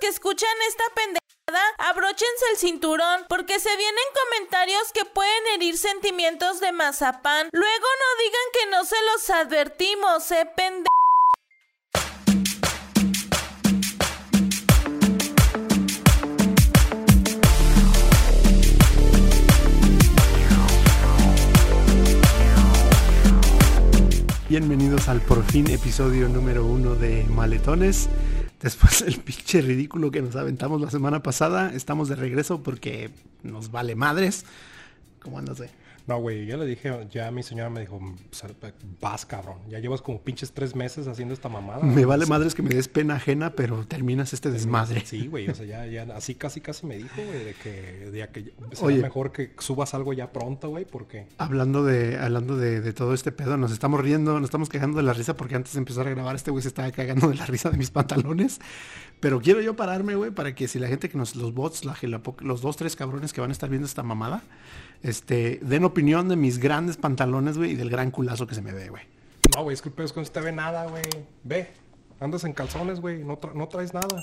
que escuchan esta pendejada, abróchense el cinturón porque se vienen comentarios que pueden herir sentimientos de mazapán. Luego no digan que no se los advertimos, eh, pende... Bienvenidos al por fin episodio número uno de Maletones. Después del pinche ridículo que nos aventamos la semana pasada, estamos de regreso porque nos vale madres. ¿Cómo andas, güey? No, güey, yo le dije, ya mi señora me dijo, vas cabrón, ya llevas como pinches tres meses haciendo esta mamada. Me vale madres que me des pena ajena, pero terminas este desmadre. Sí, güey, o sea, ya, ya, así casi casi me dijo, güey, de que, de que Oye, mejor que subas algo ya pronto, güey, porque... Hablando de, hablando de, de, todo este pedo, nos estamos riendo, nos estamos quejando de la risa porque antes de empezar a grabar este güey se estaba cagando de la risa de mis pantalones. Pero quiero yo pararme, güey, para que si la gente que nos, los bots, la, los dos, tres cabrones que van a estar viendo esta mamada, este, den opinión de mis grandes pantalones, güey, y del gran culazo que se me ve, güey. No, güey, es que el es que no se te ve nada, güey. Ve, andas en calzones, güey, no traes nada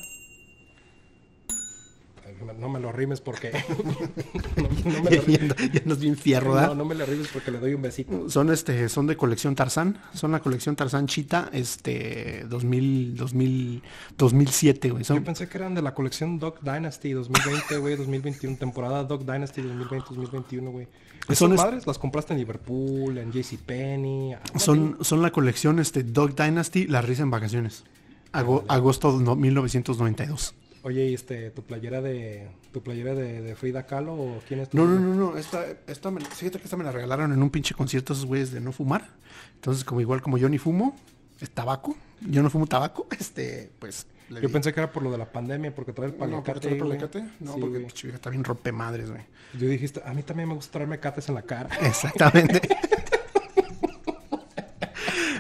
no me lo rimes porque. no, me lo ya, ya nos fierro, No, no me lo rimes porque le doy un besito. Son este, son de colección Tarzán. Son la colección Tarzán Chita, este, 2000, 2000, 2007, güey. Yo pensé que eran de la colección Dog Dynasty 2020, güey, 2021, temporada Dog Dynasty 2020-2021, güey. Son madres las compraste en Liverpool, en JCPenney. Son, son la colección este, Dog Dynasty, La Risa en Vacaciones. agosto de 1992. Oye, este, tu playera de tu playera de, Frida Kahlo o quién es tu No, no, no, no, esta, esta me, fíjate que esta me la regalaron en un pinche concierto esos güeyes de no fumar. Entonces, como igual como yo ni fumo, es tabaco, yo no fumo tabaco, este, pues yo pensé que era por lo de la pandemia, porque trae el paliacate. No, paliacate? No, porque pinche está bien rompe madres, güey. Yo dijiste, a mí también me gusta traerme cates en la cara. Exactamente.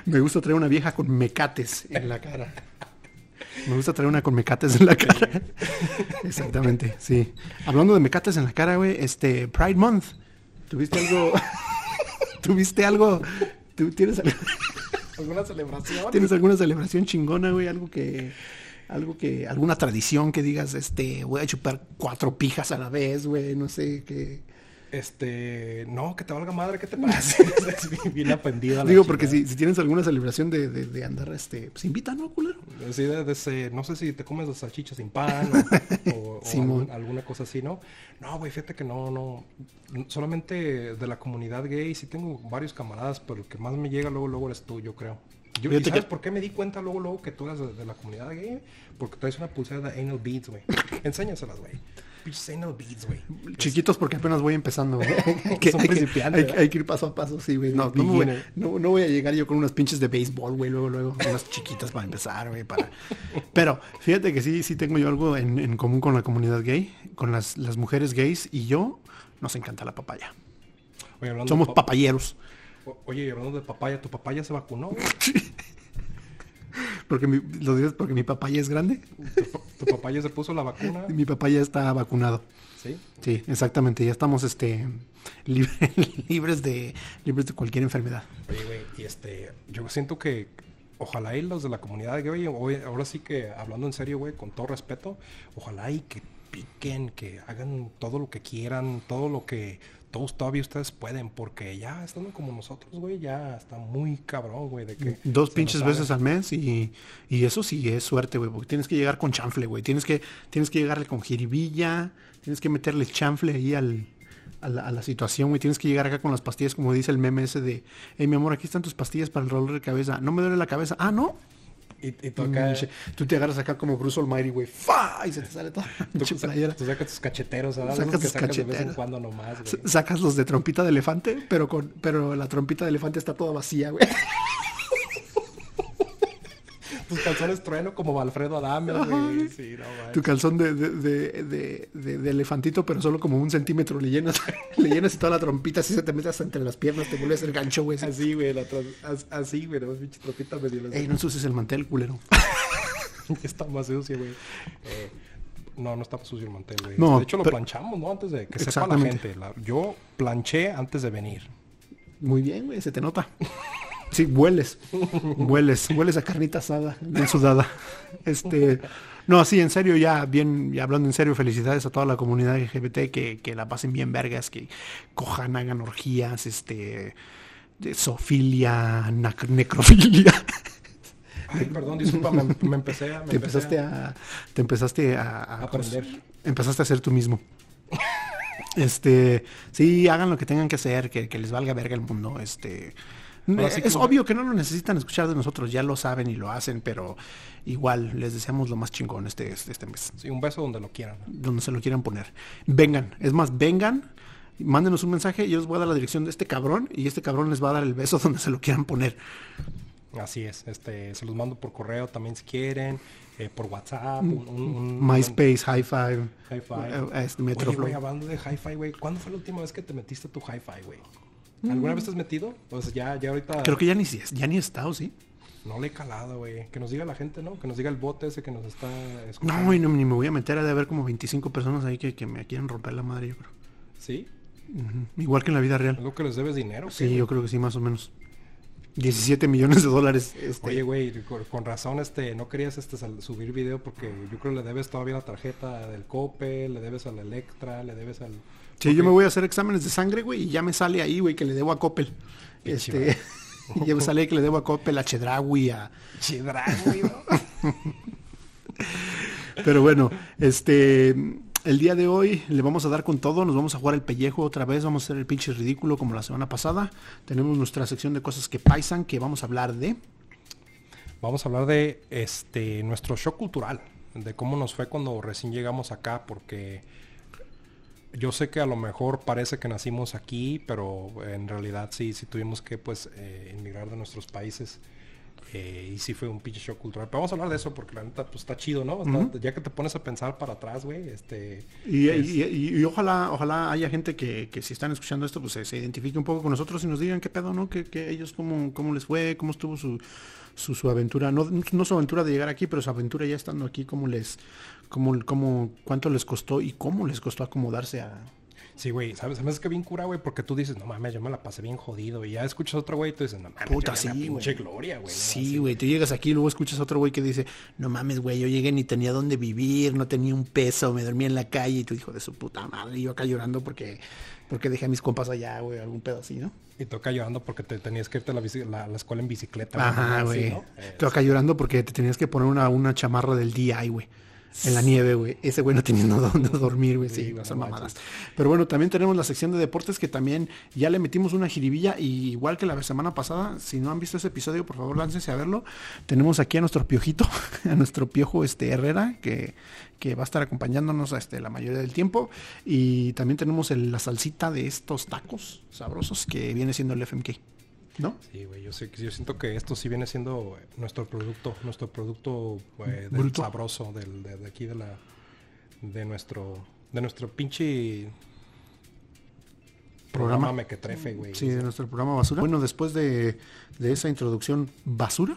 me gusta traer una vieja con mecates en la cara. Me gusta traer una con mecates en la cara. Exactamente, sí. Hablando de mecates en la cara, güey, este Pride Month. ¿Tuviste algo? ¿Tuviste algo? ¿Tú tienes alguna celebración? ¿Tienes alguna celebración chingona, güey? Algo que algo que alguna tradición que digas, este, voy a chupar cuatro pijas a la vez, güey, no sé qué este, no, que te valga madre, ¿qué te pasa? bien aprendido. Digo, porque si, si, tienes alguna celebración de, de, andar, este, pues invita, ¿no, culero? Sí, de, no sé si te comes las salchichas sin pan o, alguna cosa así, ¿no? No, güey, fíjate que no, no, solamente de la comunidad gay sí tengo varios camaradas, pero el que más me llega luego, luego eres tú, yo creo. Yo, ¿Sabes por qué me di cuenta luego, luego que tú eras de, la comunidad gay? Porque traes una pulsera de anal beads, güey. Enséñaselas, güey. Güey. Chiquitos porque apenas voy empezando, güey. hay, que ir paso a paso, sí, güey. No, no, voy, a llegar yo con unas pinches de béisbol, güey, luego, luego. Unas chiquitas para empezar, güey. Para... Pero fíjate que sí, sí tengo yo algo en, común con la comunidad gay, con las, las mujeres gays y yo, nos encanta la papaya. Somos papayeros. Oye, hablando de papaya, ¿tu papaya se vacunó? porque mi, lo dices porque mi papá ya es grande. ¿Tu, papá ya se puso la vacuna? Mi papá ya está vacunado. ¿Sí? Sí, exactamente. Ya estamos este libres de libres de cualquier enfermedad. Oye, güey, y este, yo siento que ojalá y los de la comunidad gay, ahora sí que hablando en serio, güey, con todo respeto, ojalá y que piquen, que hagan todo lo que quieran, todo lo que todos todavía ustedes pueden, porque ya estando como nosotros, güey, ya está muy cabrón, güey, de que... Dos pinches veces al mes y, y, eso sí es suerte, güey, porque tienes que llegar con chanfle, güey, tienes que, tienes que llegarle con jiribilla, tienes que meterle chanfle ahí al, a, la, a la situación, güey, tienes que llegar acá con las pastillas, como dice el meme ese de, hey, mi amor, aquí están tus pastillas para el dolor de cabeza, no me duele la cabeza, ah, no, y, y tú acá... Tú te agarras acá como Bruce Almighty, güey. ¡Fa! Y se te sale toda la playera. Tú sacas tus cacheteros. Sacas tus cacheteros. cuando nomás, Sacas los de trompita de elefante, pero con pero la trompita de elefante está toda vacía, güey. Tus calzones trueno como Alfredo Adame, güey. Sí, no, Tu calzón de, de, de, de, elefantito, pero solo como un centímetro. Le llenas, le llenas toda la trompita, así se te metes entre las piernas, te vuelves el gancho, güey. Así, güey, así, güey, no, pinche trompita medio. Ey, no ensuces el mantel, culero. está más sucio, güey. Eh, no, no está sucio el mantel, güey. No, de hecho, lo planchamos, ¿no? Antes de que sepa la gente. yo planché antes de venir. Muy bien, güey, se te nota. Sí, hueles. hueles. Hueles a carnita asada, bien sudada. Este. No, sí, en serio, ya bien, ya hablando en serio, felicidades a toda la comunidad LGBT que, que la pasen bien vergas, que cojan, hagan orgías, este, de sofilia, necrofilia. Ay, perdón, disculpa, me, empecé a... te, empezaste a, te empezaste a... aprender. empezaste a ser tú mismo. este, sí, hagan lo que tengan que hacer, que, que les valga verga el mundo, este es obvio que no lo necesitan escuchar de nosotros, ya lo saben y lo hacen, pero igual les deseamos lo más chingón este, este mes. Sí, un beso donde lo quieran. Donde se lo quieran poner. Vengan, es más, vengan, mándenos un mensaje y yo les voy a dar la dirección de este cabrón y este cabrón les va a dar el beso donde se lo quieran poner. Así es, este, se los mando por correo también si quieren, eh, por WhatsApp, un, MySpace, Hi-Fi, Hi-Fi. Eh, este, Oye, hablando de Hi-Fi, güey, ¿cuándo fue la última vez que te metiste tu Hi-Fi, güey? ¿Alguna vez te has metido? Pues ya, ya ahorita. Creo que ya ni, ya ni he estado, sí. No le he calado, güey. Que nos diga la gente, ¿no? Que nos diga el bote ese que nos está escuchando. No, güey, no, ni me voy a meter. a de haber como 25 personas ahí que, que me quieren romper la madre, yo creo. ¿Sí? Igual que en la vida real. ¿Algo que les debes dinero? Sí, yo creo que sí, más o menos. 17 millones de dólares. Este. Oye, güey, con, razón, este, no querías este subir video porque yo creo que le debes todavía la tarjeta del COPE, le debes al Electra, le debes al Sí, yo me voy a hacer exámenes de sangre, güey, y ya me sale ahí, güey, que le debo a Coppel. Este, ya me sale que le debo a Coppel, a Chedraui, a... Chedraui, ¿no? Pero bueno, este... El día de hoy le vamos a dar con todo, nos vamos a jugar el pellejo otra vez, vamos a hacer el pinche ridículo como la semana pasada. Tenemos nuestra sección de cosas que paisan, que vamos a hablar de... Vamos a hablar de este nuestro shock cultural, de cómo nos fue cuando recién llegamos acá, porque yo sé que a lo mejor parece que nacimos aquí, pero en realidad sí, sí tuvimos que pues eh, emigrar de nuestros países. Eh, y sí fue un pinche shock cultural. Pero vamos a hablar de eso porque la neta pues está chido, ¿no? Ya que te pones a pensar para atrás, güey, este... Y, ojalá ojalá haya gente que, que si están escuchando esto pues se, identifique un poco con nosotros y nos digan qué pedo, ¿no? Que, que ellos cómo, cómo les fue, cómo estuvo su, su, su aventura. No, no su aventura de llegar aquí, pero su aventura ya estando aquí, cómo les cómo, cómo, cuánto les costó y cómo les costó acomodarse a... Sí, güey, ¿sabes? Me hace que bien cura, güey, porque tú dices, no mames, yo me la pasé bien jodido. Y ya escuchas otro güey y tú dices, no mames, Puta, sí, güey. gloria, güey. Sí, güey, tú llegas aquí y luego escuchas otro güey que dice, no mames, güey, yo llegué ni tenía dónde vivir, no tenía un peso, me dormía en la calle y tú hijo de su puta madre, y yo acá llorando porque, porque dejé a mis compas allá, güey, algún pedo así, ¿no? Y tú acá llorando porque te tenías que irte a la, la, escuela en bicicleta. Ajá, güey. Tú acá llorando porque te tenías que poner una, una chamarra del DI, güey. En la nieve, güey. Ese güey no teniendo dónde dormir, güey. Sí, son mamadas. Pero bueno, también tenemos la sección de deportes que también ya le metimos una jiribilla. Y igual que la semana pasada, si no han visto ese episodio, por favor, láncense a verlo. Tenemos aquí a nuestro piojito, a nuestro piojo este Herrera, que, que va a estar acompañándonos este, la mayoría del tiempo. Y también tenemos la salsita de estos tacos sabrosos que viene siendo el FMK. ¿No? Sí, güey, yo, sé, yo siento que esto sí viene siendo nuestro producto, nuestro producto eh, del sabroso del, de, aquí de la de nuestro de nuestro pinche programa, mequetrefe, güey. Sí, de nuestro programa basura. Bueno, después de, de esa introducción basura,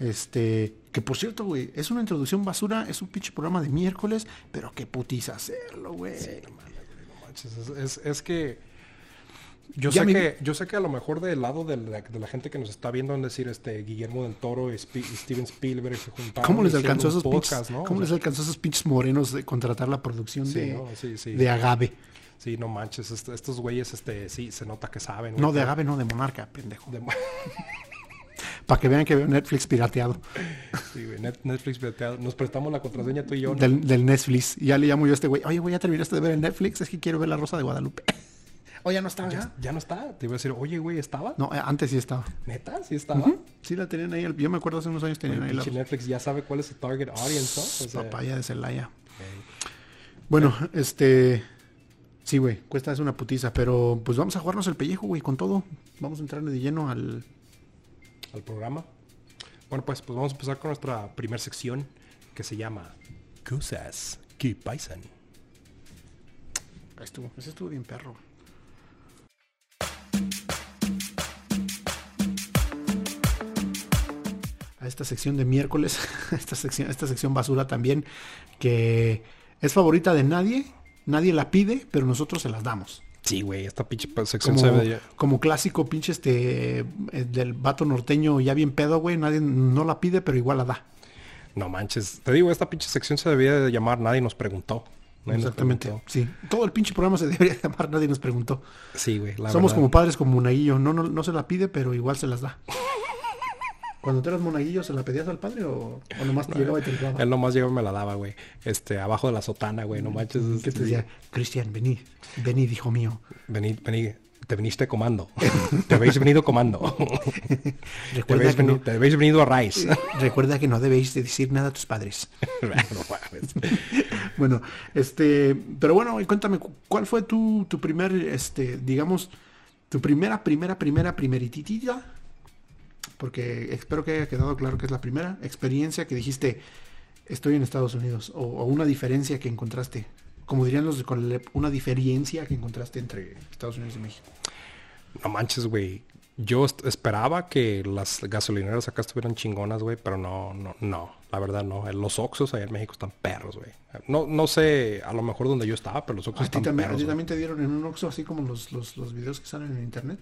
este, que por cierto, güey, es una introducción basura, es un pinche programa de miércoles, pero qué putiza hacerlo, güey. Sí, no manches, es, es que yo sé, que, yo sé que a lo mejor del lado de la, gente que nos está viendo, en decir, este Guillermo del Toro y, Steven Spielberg se juntaron. ¿Cómo les alcanzó esos pinches, ¿cómo les alcanzó esos pinches morenos de contratar la producción de, de Agave? Sí, no manches, estos güeyes, este, sí, se nota que saben. No, de Agave, no, de Monarca, pendejo. Para que vean que veo Netflix pirateado. Sí, güey, Netflix pirateado. Nos prestamos la contraseña tú y yo. Del, del Netflix. Ya le llamo yo a este güey. Oye, voy a terminar de ver el Netflix. Es que quiero ver La Rosa de Guadalupe. ¿O ya no estaba? ¿Ya, ya no está? Te iba a decir, oye, güey, ¿estaba? No, eh, antes sí estaba. ¿Neta? ¿Sí estaba? Sí la tenían ahí. Yo me acuerdo hace unos años tenían ahí la... Netflix ya sabe cuál es su target audience, ¿no? Papaya de Celaya. Bueno, este... Sí, güey, cuesta es una putiza, pero pues vamos a jugarnos el pellejo, güey, con todo. Vamos a entrarle de lleno al... Al programa. Bueno, pues, pues vamos a empezar con nuestra primera sección que se llama Cosas que paisan. Ahí estuvo, ese estuvo bien perro. Esta sección de miércoles, esta sección, esta sección basura también, que es favorita de nadie, nadie la pide, pero nosotros se las damos. Sí, güey, esta pinche sección como, se ve... Como clásico pinche este... Eh, del vato norteño ya bien pedo, güey. Nadie no la pide, pero igual la da. No manches. Te digo, esta pinche sección se debía de llamar Nadie nos preguntó. Exactamente. Sí. Todo el pinche programa se debería llamar Nadie nos preguntó. Sí, güey. Somos como padres como Monaguillo. No, no, no se la pide, pero igual se las da. Cuando tú eras monaguillo, ¿se la pedías al padre o, nomás te llegaba y te la daba? Él nomás llegaba y me la daba, güey. Este, abajo de la sotana, güey. No manches. ¿Qué te decía? Cristian, vení. Vení, hijo mío. Vení, vení te viniste comando. te habéis venido comando. Te, habéis te habéis venido a Rice. Recuerda que no debéis decir nada a tus padres. bueno, este, pero bueno, cuéntame, ¿cuál fue tu, tu primer, este, digamos, tu primera, primera, primera, primeritita? Porque espero que haya quedado claro que es la primera experiencia que dijiste, estoy en Estados Unidos, o, o una diferencia que encontraste como dirían los de Conalep, una diferencia que encontraste entre Estados Unidos y México. No manches, güey. Yo esperaba que las gasolineras acá estuvieran chingonas, güey, pero no, no, no. La verdad no. Los Oxos allá en México están perros, güey. No, no sé, a lo mejor donde yo estaba, pero los Oxos están también, perros. ¿A ti también te dieron en un Oxo así como los, los, los videos que salen en internet?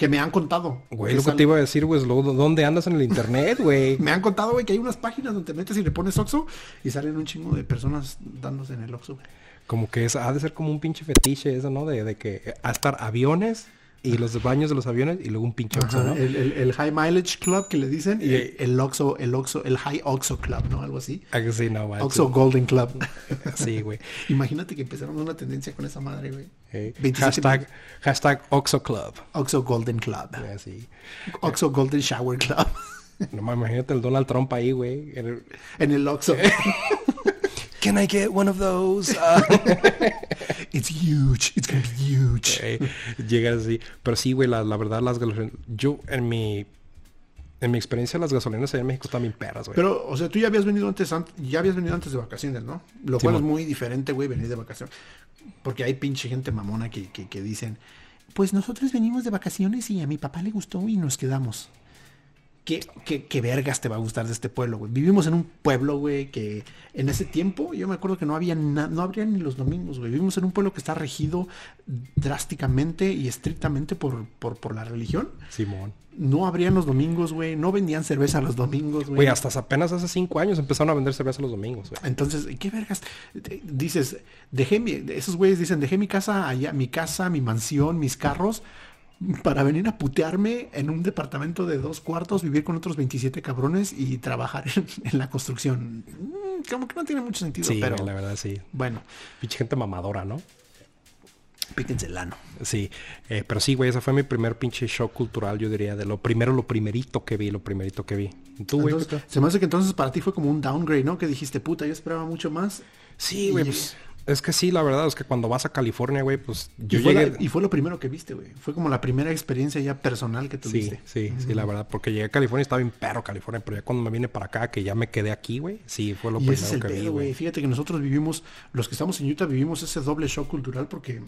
Que me han contado. Güey, lo que te iba a decir, güey, ¿dónde andas en el internet, güey? me han contado, güey, que hay unas páginas donde te metes y le pones Oxo y salen un chingo de personas dándose en el Oxo, güey. Como que es, ha de ser como un pinche fetiche eso, ¿no? De, de que a estar aviones y los baños de los aviones y luego un pinche Oxxo, ¿no? El, High Mileage Club que le dicen y eh, el Oxxo, el Oxxo, el High Oxxo Club, ¿no? Algo así. Ah, sí, no, Oxxo Golden Club. sí, güey. Imagínate que empezaron una tendencia con esa madre, güey. Eh, hashtag, hashtag Oxxo Club. Oxxo Golden Club. Yeah, sí. Oxxo Golden Shower Club. no, imagínate el Donald Trump ahí, güey. En el, en el Oxxo. Can I get one of those? Uh, it's huge. It's gonna be huge. llega así. Pero sí, güey, la, la, verdad, las gasolineras... Yo, en mi... En mi experiencia, las gasolineras allá en México están bien perras, güey. Pero, o sea, tú ya habías venido antes, ya habías venido antes de vacaciones, ¿no? Lo cual es muy diferente, güey, venir de vacaciones. Porque hay pinche gente mamona que, que, que dicen, pues nosotros venimos de vacaciones y a mi papá le gustó y nos quedamos. ¿Qué, qué, vergas te va a gustar de este pueblo, güey? Vivimos en un pueblo, güey, que en ese tiempo yo me acuerdo que no había no habría ni los domingos, güey. Vivimos en un pueblo que está regido drásticamente y estrictamente por, por, por la religión. Simón. No abrían los domingos, güey. No vendían cerveza los domingos, güey. Güey, hasta apenas hace cinco años empezaron a vender cerveza los domingos, güey. Entonces, ¿qué vergas? Dices, dejé mi, esos güeyes dicen, dejé mi casa allá, mi casa, mi mansión, mis carros para venir a putearme en un departamento de dos cuartos, vivir con otros 27 cabrones y trabajar en, la construcción. Mm, como que no tiene mucho sentido, sí, pero... la verdad sí. Bueno. Pinche gente mamadora, ¿no? Píquense el ano. Sí, eh, pero sí, güey, ese fue mi primer pinche shock cultural, yo diría, de lo primero, lo primerito que vi, lo primerito que vi. ¿Tú, güey? Se me hace que entonces para ti fue como un downgrade, ¿no? Que dijiste, puta, yo esperaba mucho más. Sí, güey, pues es que sí, la verdad es que cuando vas a California, güey, pues yo y llegué... y fue lo primero que viste, güey. Fue como la primera experiencia ya personal que tuviste. Sí, sí, sí, la verdad. Porque llegué a California, estaba bien perro California, pero ya cuando me vine para acá, que ya me quedé aquí, güey, sí, fue lo primero que vi, güey. Fíjate que nosotros vivimos, los que estamos en Utah, vivimos ese doble shock cultural porque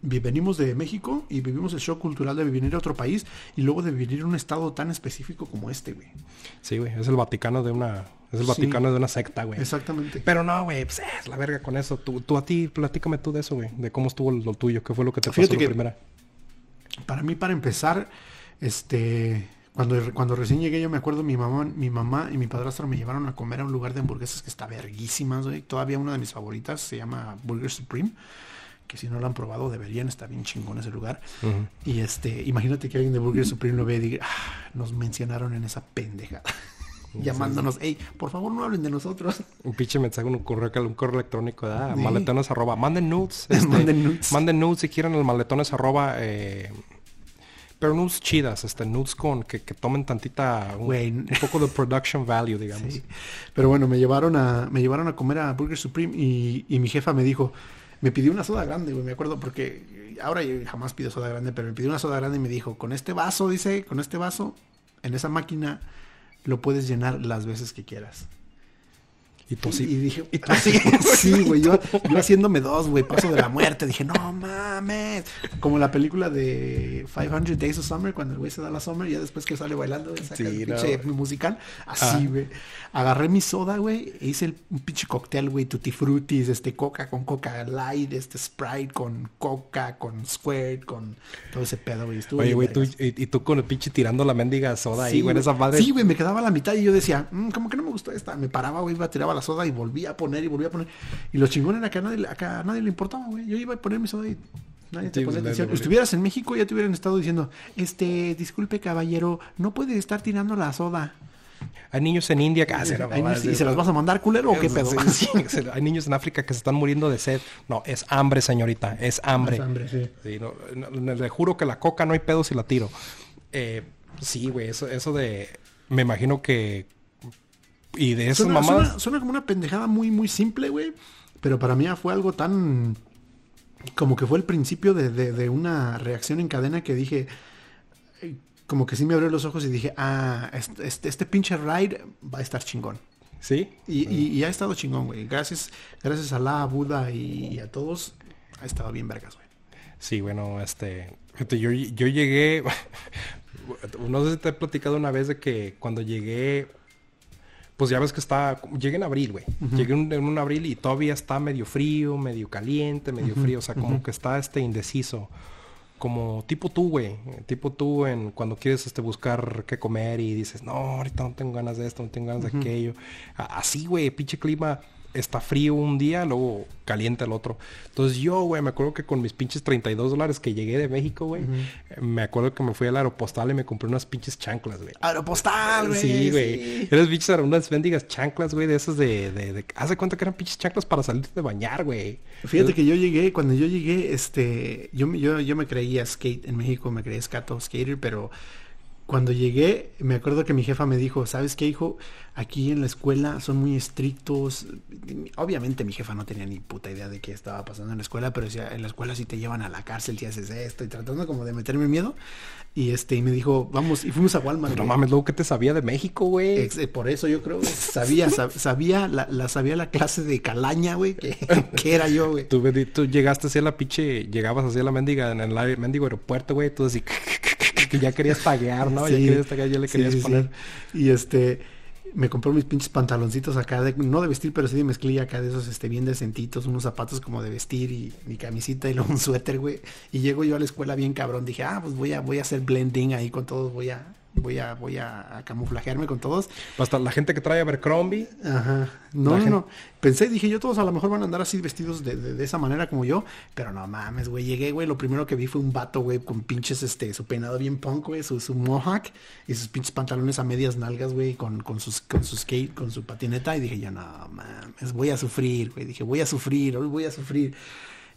venimos de México y vivimos el shock cultural de venir a otro país y luego de vivir en un estado tan específico como este, güey. Sí, güey, es el Vaticano de una es el Vaticano de una secta, güey. Exactamente. Pero no, güey, pues es la verga con eso. Tú, tú a ti, platícame tú de eso, güey. De cómo estuvo lo tuyo. ¿Qué fue lo que te pasó la primera? Para mí, para empezar, este... Cuando, cuando recién llegué, yo me acuerdo, mi mamá, mi mamá y mi padrastro me llevaron a comer a un lugar de hamburguesas que está verguísimas, güey. Todavía una de mis favoritas se llama Burger Supreme que si no lo han probado deberían, estar bien chingón ese lugar. Y este, imagínate que alguien de Burger Supreme lo ve y diga, ah, nos mencionaron en esa pendejada llamándonos, hey, por favor no hablen de nosotros. Un pinche mensaje, un correo, un correo electrónico, ah, maletones arroba, manden nudes. Este, manden nudes. Manden nudes si quieren el maletones arroba, eh, pero nudes chidas, este, nudes con que, que tomen tantita, un, poco de production value, digamos. Pero bueno, me llevaron a, me llevaron a comer a Burger Supreme y, y mi jefa me dijo, me pidió una soda grande, güey, me acuerdo, porque ahora yo jamás pido soda grande, pero me pidió una soda grande y me dijo, con este vaso, dice, con este vaso, en esa máquina lo puedes llenar las veces que quieras. Y sí. Y, dije, ¿y tú sí? sí, güey. Yo, yo haciéndome dos, güey. Paso de la muerte. Dije, no mames. Como la película de 500 Days of Summer, cuando el güey se da la summer y ya después que sale bailando, saca sí, el pinche musical. Así, güey. Agarré mi soda, güey. E hice el, un pinche cóctel, güey. Tutti frutis, este coca con coca light, este sprite con coca, con squirt, con todo ese pedo, güey. Oye, güey, tú, y, tú con el pinche tirando la mendiga soda ahí, güey, esa madre. Sí, güey, me quedaba a la mitad y yo decía, mmm, como que no me gustó esta. Me paraba, güey, iba, tiraba la soda y volvía a poner y volvía a poner. Y lo chingón era que a nadie, acá a nadie le importaba, güey. Yo iba a poner mi soda y nadie te ponía atención. Estuvieras en México ya te hubieran estado diciendo, este, disculpe caballero, no puede estar tirando la soda. Hay niños en India que hacen. ¿Y se las vas a mandar culero o qué pedo? hay niños en África que se están muriendo de sed. No, es hambre, señorita. Es hambre. Es hambre, sí. le juro que la coca no hay pedo si la tiro. Eh, sí, güey, eso, eso de. Me imagino que. Y de esas suena, Suena, como una pendejada muy, muy simple, güey. Pero para mí fue algo tan. Como que fue el principio de, de una reacción en cadena que dije como que sí me abrió los ojos y dije, ah, este, este, pinche ride va a estar chingón. ¿Sí? Y, ha estado chingón, güey. Gracias, gracias a la Buda y, a todos, ha estado bien vergas, güey. Sí, bueno, este, yo, yo llegué, no sé si te he platicado una vez de que cuando llegué, pues ya ves que está, llegué en abril, güey. Llegué en, un abril y todavía está medio frío, medio caliente, medio frío, o sea, como que está este indeciso. Como tipo tú, güey. Tipo tú en cuando quieres este, buscar qué comer y dices, no, ahorita no tengo ganas de esto, no tengo ganas de aquello. Así, güey, pinche clima está frío un día, luego caliente el otro. Entonces yo, güey, me acuerdo que con mis pinches 32 dólares que llegué de México, güey, me acuerdo que me fui al aeropostal y me compré unas pinches chanclas, güey. Aeropostal, güey. Sí, güey. Eres pinches unas bendigas chanclas, güey, de esas de, de, Hace cuenta que eran pinches chanclas para salir de bañar, güey. Fíjate que yo llegué, cuando yo llegué, este, yo, yo, yo me creía skate en México, me creía skato, skater, pero cuando llegué, me acuerdo que mi jefa me dijo, ¿sabes qué, hijo? Aquí en la escuela son muy estrictos. Obviamente mi jefa no tenía ni puta idea de qué estaba pasando en la escuela, pero decía, en la escuela sí te llevan a la cárcel si haces esto, y tratando como de meterme miedo. Y este, y me dijo, vamos, y fuimos a Walmart. No mames, luego que te sabía de México, güey. Eh, por eso yo creo, sabía, sabía, la, sabía la clase de calaña, güey, que, era yo, güey. Tú, tú llegaste hacia la pinche, llegabas hacia la mendiga, en el mendigo aeropuerto, güey, tú así que ya querías paguear, ¿no? ya querías pagar, ya le querías poner. Y este, me compró mis pinches pantaloncitos acá, de, no de vestir, pero sí de mezclilla acá, de esos este, bien decentitos, unos zapatos como de vestir y mi camisita y luego un suéter, güey. Y llego yo a la escuela bien cabrón, dije, ah, pues voy a, voy a hacer blending ahí con todos, voy a, voy a, voy a, camuflajearme con todos. Hasta la gente que trae Abercrombie. Ajá. No, no, no. Pensé, dije yo, todos a lo mejor van a andar así vestidos de, de, esa manera como yo. Pero no mames, güey. Llegué, güey. Lo primero que vi fue un vato, güey, con pinches, este, su peinado bien punk, güey, su, su mohawk y sus pinches pantalones a medias nalgas, güey, con, con, sus, con su skate, con su patineta. Y dije yo, no mames, voy a sufrir, güey. Dije, voy a sufrir, hoy voy a sufrir.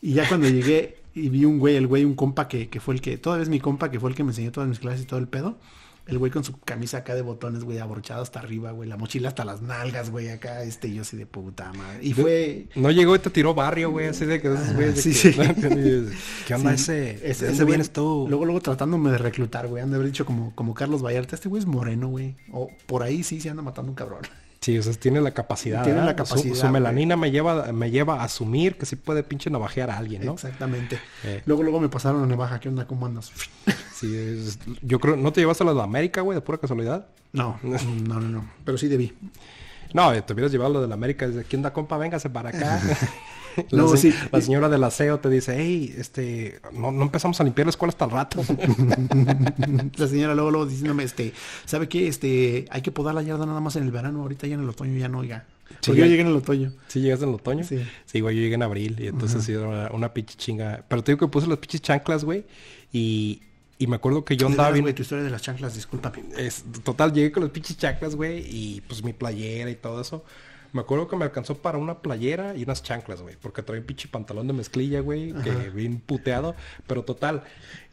Y ya cuando llegué y vi un güey, el güey, un compa que, que fue el que, todavía es mi compa, que fue el que me enseñó todas mis clases y todo el pedo el güey con su camisa acá de botones, güey, abrochado hasta arriba, güey. La mochila hasta las nalgas, güey, acá. Este, yo así de puta madre. Y fue... No llegó y te tiró barrio, güey, así de que esos güeyes... Sí, sí. ¿Qué onda ese? Ese, ese vienes tú. Luego, luego tratándome de reclutar, güey. Han de haber dicho como, como Carlos Vallarta. Este güey es moreno, güey. O por ahí sí se anda matando un cabrón. Sí, o sea, tiene la capacidad. Tiene la capacidad. Su, melanina me lleva, me lleva a asumir que sí puede pinche navajear a alguien, ¿no? Exactamente. Eh. Luego, luego me pasaron a navaja. ¿Qué onda? ¿Cómo andas? sí, yo creo... ¿No te llevaste a la de América, güey, de pura casualidad? No, no, no, no. Pero sí debí. No, te hubieras llevado lo de la América. ¿quién da compa? Véngase para acá. la, sí. la señora del aseo te dice, hey, este, no, no empezamos a limpiar la escuela hasta el rato. la señora luego, luego diciéndome, este, ¿sabe qué? Este, hay que podar la yarda nada más en el verano, ahorita ya en el otoño ya no, oiga. Porque yo llegué en el otoño. ¿Sí llegaste en el otoño? Sí. Sí, güey, yo llegué en abril y entonces sí una, una pinche chinga. Pero te digo que puse las pinches chanclas, güey, y, y me acuerdo que yo andaba bien... tu historia de las chanclas, discúlpame. Es, total, llegué con las pinches chanclas, güey, y pues mi playera y todo eso. Me acuerdo que me alcanzó para una playera y unas chanclas, güey. Porque traía un pinche pantalón de mezclilla, güey. Que bien puteado. Pero total.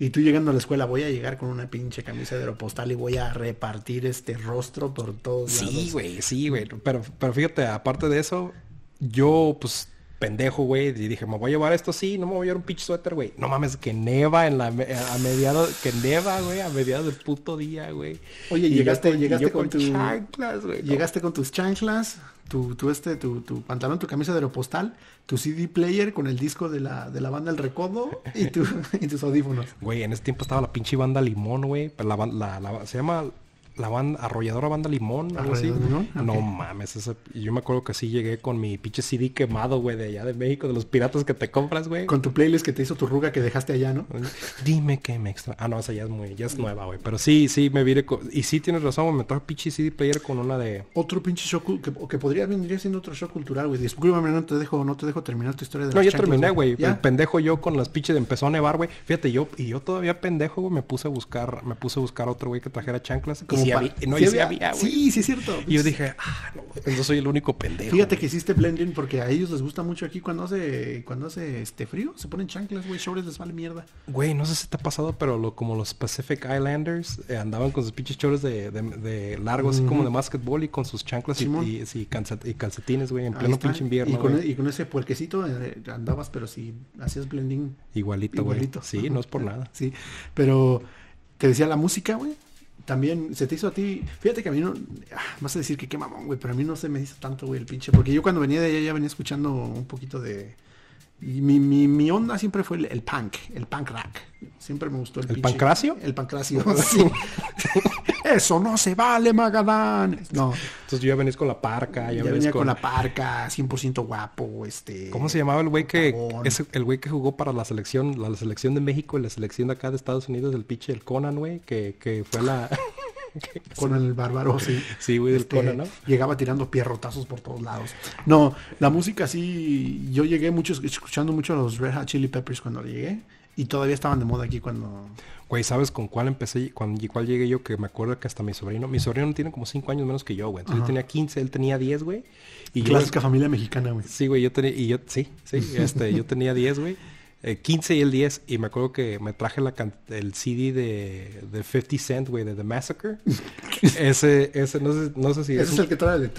Y tú llegando a la escuela, voy a llegar con una pinche camisa de aeropostal y voy a repartir este rostro por todos sí, lados. Sí, güey, sí, güey. Pero, pero fíjate, aparte de eso, yo, pues, pendejo, güey. Y dije, me voy a llevar esto sí, no me voy a llevar un pinche suéter, güey. No mames, que neva en la a mediados, que neva, güey, a mediados del puto día, güey. Oye, llegaste, llegaste con, tus chanclas, güey. Llegaste con tus chanclas, tu, tu este, tu, tu, pantalón, tu camisa de aeropostal, tu CD player con el disco de la, de la banda El Recodo y, tu, y tus audífonos. Güey, en ese tiempo estaba la pinche banda Limón, güey. La, la, la, se llama la banda, arrolladora banda limón, algo así. No mames, yo me acuerdo que sí llegué con mi pinche CD quemado, güey, de allá de México, de los piratas que te compras, güey. Con tu playlist que te hizo tu ruga que dejaste allá, ¿no? Dime que me extra. Ah, no, esa ya es muy, ya es nueva, güey. Pero sí, sí, me vire con... Y sí tienes razón, me trajo pinche CD player con una de. Otro pinche show que, que podría vendría siendo otro show cultural, güey. Discúlpame, no te dejo, no te dejo terminar tu historia de No, ya terminé, güey. El pendejo yo con las pinches empezó a nevar, güey. Fíjate, yo, y yo todavía pendejo, güey, me puse a buscar, me puse a buscar otro güey que trajera chanclas. Como no, Sí, sí es cierto. Y yo dije, ah, no, yo soy el único pendejo. Fíjate que hiciste blending porque a ellos les gusta mucho aquí cuando hace, cuando hace este frío, se ponen chanclas, güey, shorts les vale mierda. Güey, no sé si te ha pasado, pero lo, como los Pacific Islanders eh, andaban con sus pinches shorts de, de, largos, así como de básquetbol y con sus chanclas y, y, calcetines, güey, en pleno pinche invierno. Y con, y con ese puerquecito eh, andabas, pero si hacías blending. Igualito, güey. Sí, no es por nada. Sí, pero te decía la música, güey también se te hizo a ti. Fíjate que a mí no. Ah, vas a decir que qué mamón, güey, pero a mí no se me hizo tanto, güey, el pinche. Porque yo cuando venía de allá ya venía escuchando un poquito de. Y mi, mi, mi onda siempre fue el, punk, el punk rock. Siempre me gustó el ¿El pancracio? El pancracio, sí. Eso no se vale, Magadán. No. Entonces yo ya venís con la parca. Ya, venía con... la parca, 100% guapo, este... ¿Cómo se llamaba el güey que... Es el güey que jugó para la selección, la, selección de México y la selección de acá de Estados Unidos, el pinche, el Conan, güey, que, que fue la... con el bárbaro, sí. Sí, güey, del este, Conan, ¿no? Llegaba tirando pierrotazos por todos lados. No, la música sí, yo llegué mucho, escuchando mucho a los Red Hot Chili Peppers cuando llegué. Y todavía estaban de moda aquí cuando... Güey, ¿sabes con cuál empecé? Cuando cuál llegué yo, que me acuerdo que hasta mi sobrino... Mi sobrino tiene como 5 años menos que yo, güey. Entonces yo tenía 15, él tenía 10, güey. Y Clásica familia mexicana, güey. Sí, güey, yo tenía... Y yo, sí, sí. Este, yo tenía 10, güey. 15 eh, y el 10. Y me acuerdo que me traje la el CD de, de 50 Cent, güey, de The Massacre. ese, ese, no sé, no sé si... Ese es, el que trae de...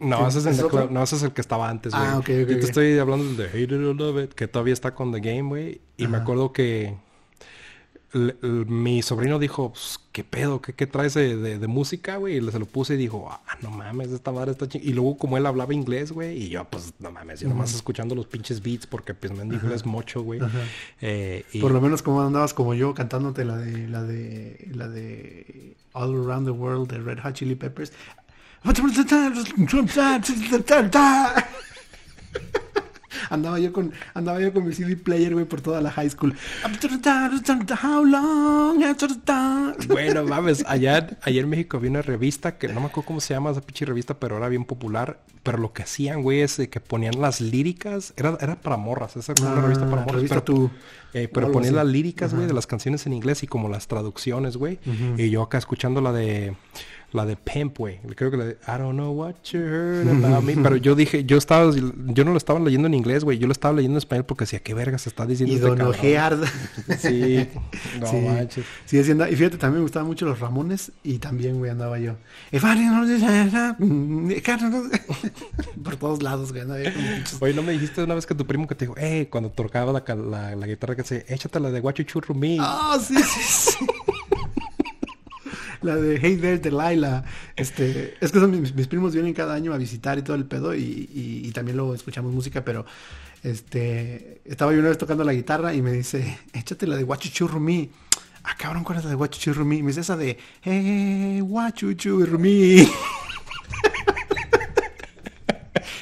No, ese es, el, no, ese es el que estaba antes, güey. Ah, ok, ok. Yo te estoy hablando de Hate It or Love It, que todavía está con The Game, güey. Y me acuerdo que mi sobrino dijo, pues, ¿qué pedo? ¿Qué, qué traes de, de, música, güey? Y se lo puse y dijo, ah, no mames, esta madre está ching... Y luego como él hablaba inglés, güey, y yo, pues, no mames, yo nomás escuchando los pinches beats porque, pues, me inglés mucho, güey. Eh, Por lo menos como andabas como yo cantándote la de, la de, la de All Around the World de Red Hot Chili Peppers. andaba yo con andaba yo con mi CD player, güey, por toda la high school. Bueno, mames, allá, allá en México había una revista que no me acuerdo cómo se llama esa pinche revista, pero era bien popular. Pero lo que hacían, güey, es que ponían las líricas. Era, era para morras, esa era una revista para morras. pero, tú, eh, pero ponían las líricas, güey, de las canciones en inglés y como las traducciones, güey. Y yo acá escuchando la de la de Pimp, güey. Creo que la de I don't know what you heard about me. Pero yo dije, yo estaba, yo no lo estaba leyendo en inglés, güey. Yo lo estaba leyendo en español porque decía, ¿qué verga se está diciendo? Y este Don. Sí, no sí. manches. Sí, y fíjate, también me gustaban mucho los Ramones y también, güey, andaba yo. Por todos lados, güey. Andaba Oye, ¿no me dijiste una vez que tu primo que te dijo, eh, cuando tocaba la, la, la guitarra que se, échate la de What You Me? Ah, sí, sí, sí la de Hey There Delilah. Este, es que son mis, primos vienen cada año a visitar y todo el pedo y, y, también luego escuchamos música, pero este, estaba yo una vez tocando la guitarra y me dice, échate la de Wachuchurrumi. Ah, cabrón, ¿cuál es la de Wachuchurrumi? Me dice esa de Hey, Wachuchurrumi.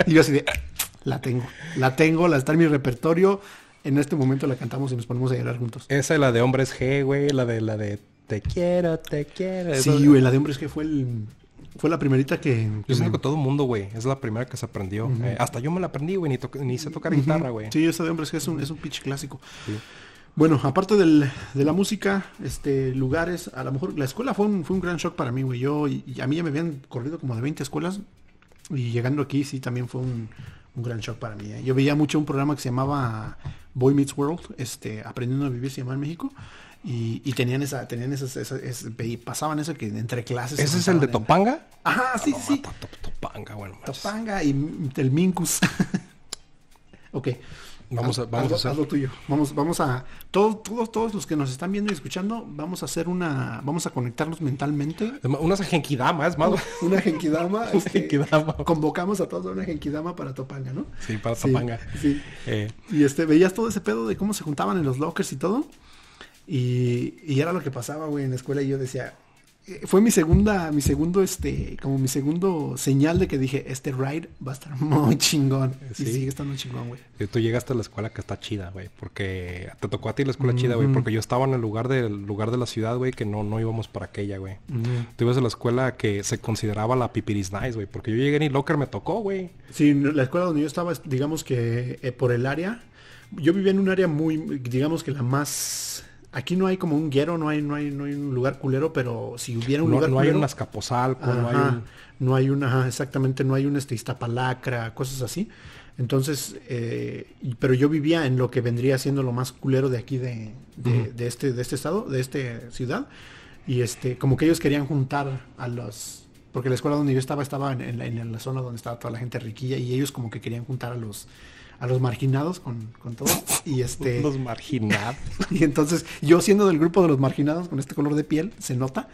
y yo así de, la tengo, la tengo, la está en mi repertorio. En este momento la cantamos y nos ponemos a llorar juntos. Esa es la de Hombres G, güey, la de la de te quiero, te quiero. Sí, güey, la de hombres que fue el... Fue la primerita que... yo sé que todo el mundo, güey. Es la primera que se aprendió. Eh, hasta yo me la aprendí, güey. Ni, ni sé tocar guitarra, güey. Sí, esa de hombres que es un, es un pitch clásico. Bueno, aparte del, de la música, este, lugares, a lo mejor la escuela fue un, fue un gran shock para mí, güey. Yo, y, a mí ya me habían corrido como de 20 escuelas y llegando aquí sí también fue un, un gran shock para mí. ¿eh? Yo veía mucho un programa que se llamaba Boy Meets World, este, Aprendiendo a Vivir, se llama en México. Y, y tenían esa, tenían esas, esas, pasaban eso que entre clases. ¿Ese es el de Topanga? Ajá, sí, sí. Topanga, bueno. Topanga y el Mincus. ok. Vamos a, vamos a hacer. lo tuyo. Vamos, vamos a. Todos, todos, todos los que nos están viendo y escuchando, vamos a hacer una. Vamos a conectarnos mentalmente. Una genkidama, es más. Una genkidama. Este, convocamos a todos a una genkidama para Topanga, ¿no? Sí, para Topanga. Sí. Eh. Y este, veías todo ese pedo de cómo se juntaban en los lockers y todo. Y, y era lo que pasaba, güey, en la escuela. Y yo decía, eh, fue mi segunda, mi segundo, este, como mi segundo señal de que dije, este ride va a estar muy chingón. Y sigue estando chingón, güey. Tú llegaste a la escuela que está chida, güey, porque te tocó a ti la escuela chida, güey, porque yo estaba en el lugar del lugar de la ciudad, güey, que no, no íbamos para aquella, güey. Tú ibas a la escuela que se consideraba la pipiris nice, güey, porque yo llegué en locker me tocó, güey. Sí, la escuela donde yo estaba, digamos que eh, por el área, yo vivía en un área muy, digamos que la más Aquí no hay como un guero, no hay, no hay, no hay un lugar culero, pero si hubiera un lugar no culero. hay un Azcapotzalco, no hay un... No hay una, exactamente, no hay un este, Iztapalacra, cosas así. Entonces, eh, pero yo vivía en lo que vendría siendo lo más culero de aquí de, de, este, de este estado, de esta ciudad. Y este, como que ellos querían juntar a los, porque la escuela donde yo estaba estaba en, en la zona donde estaba toda la gente riquilla y ellos como que querían juntar a los a los marginados con, con todo. Y este. Los marginados. y entonces, yo siendo del grupo de los marginados con este color de piel, se nota,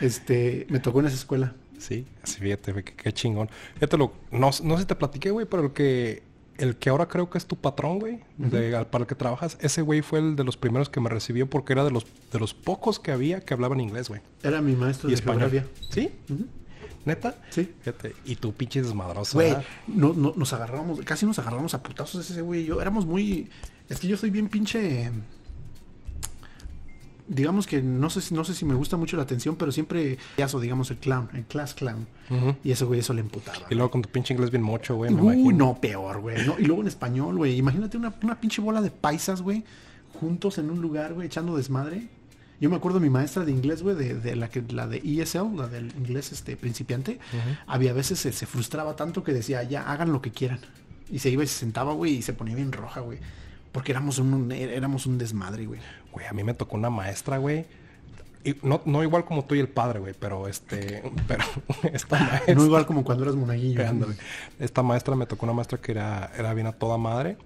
este, me tocó en esa escuela. Sí, así fíjate, qué, chingón. Fíjate lo, no, no sé si te platiqué, güey, pero el que, el que ahora creo que es tu patrón, güey, para el que trabajas, ese güey fue el de los primeros que me recibió porque era de los, de los pocos que había que hablaban inglés, güey. Era mi maestro de español. ¿Sí? ¿Neta? Sí. Fíjate. Y tú pinche desmadroso. Güey, no, no, nos agarramos, casi nos agarramos a putazos ese güey yo. Éramos muy... Es que yo soy bien pinche... Digamos que no sé, si, no sé si me gusta mucho la atención, pero siempre eso, digamos, el clown, el class clown. Y ese güey eso le emputaba. Y luego con tu pinche inglés bien mocho, güey. Uy, no, peor, güey. y luego en español, güey. Imagínate una, una pinche bola de paisas, güey, juntos en un lugar, güey, echando desmadre. Yo me acuerdo mi maestra de inglés, güey, de, la que la de ESL, la del inglés este principiante, había veces se, frustraba tanto que decía, ya hagan lo que quieran. Y se iba y se sentaba, güey, y se ponía bien roja, güey. Porque éramos un, éramos un desmadre, güey. Güey, a mí me tocó una maestra, güey. no, no igual como tú y el padre, güey, pero este, pero esta maestra. No igual como cuando eras monaguillo. Esta maestra me tocó una maestra que era, era bien a toda madre,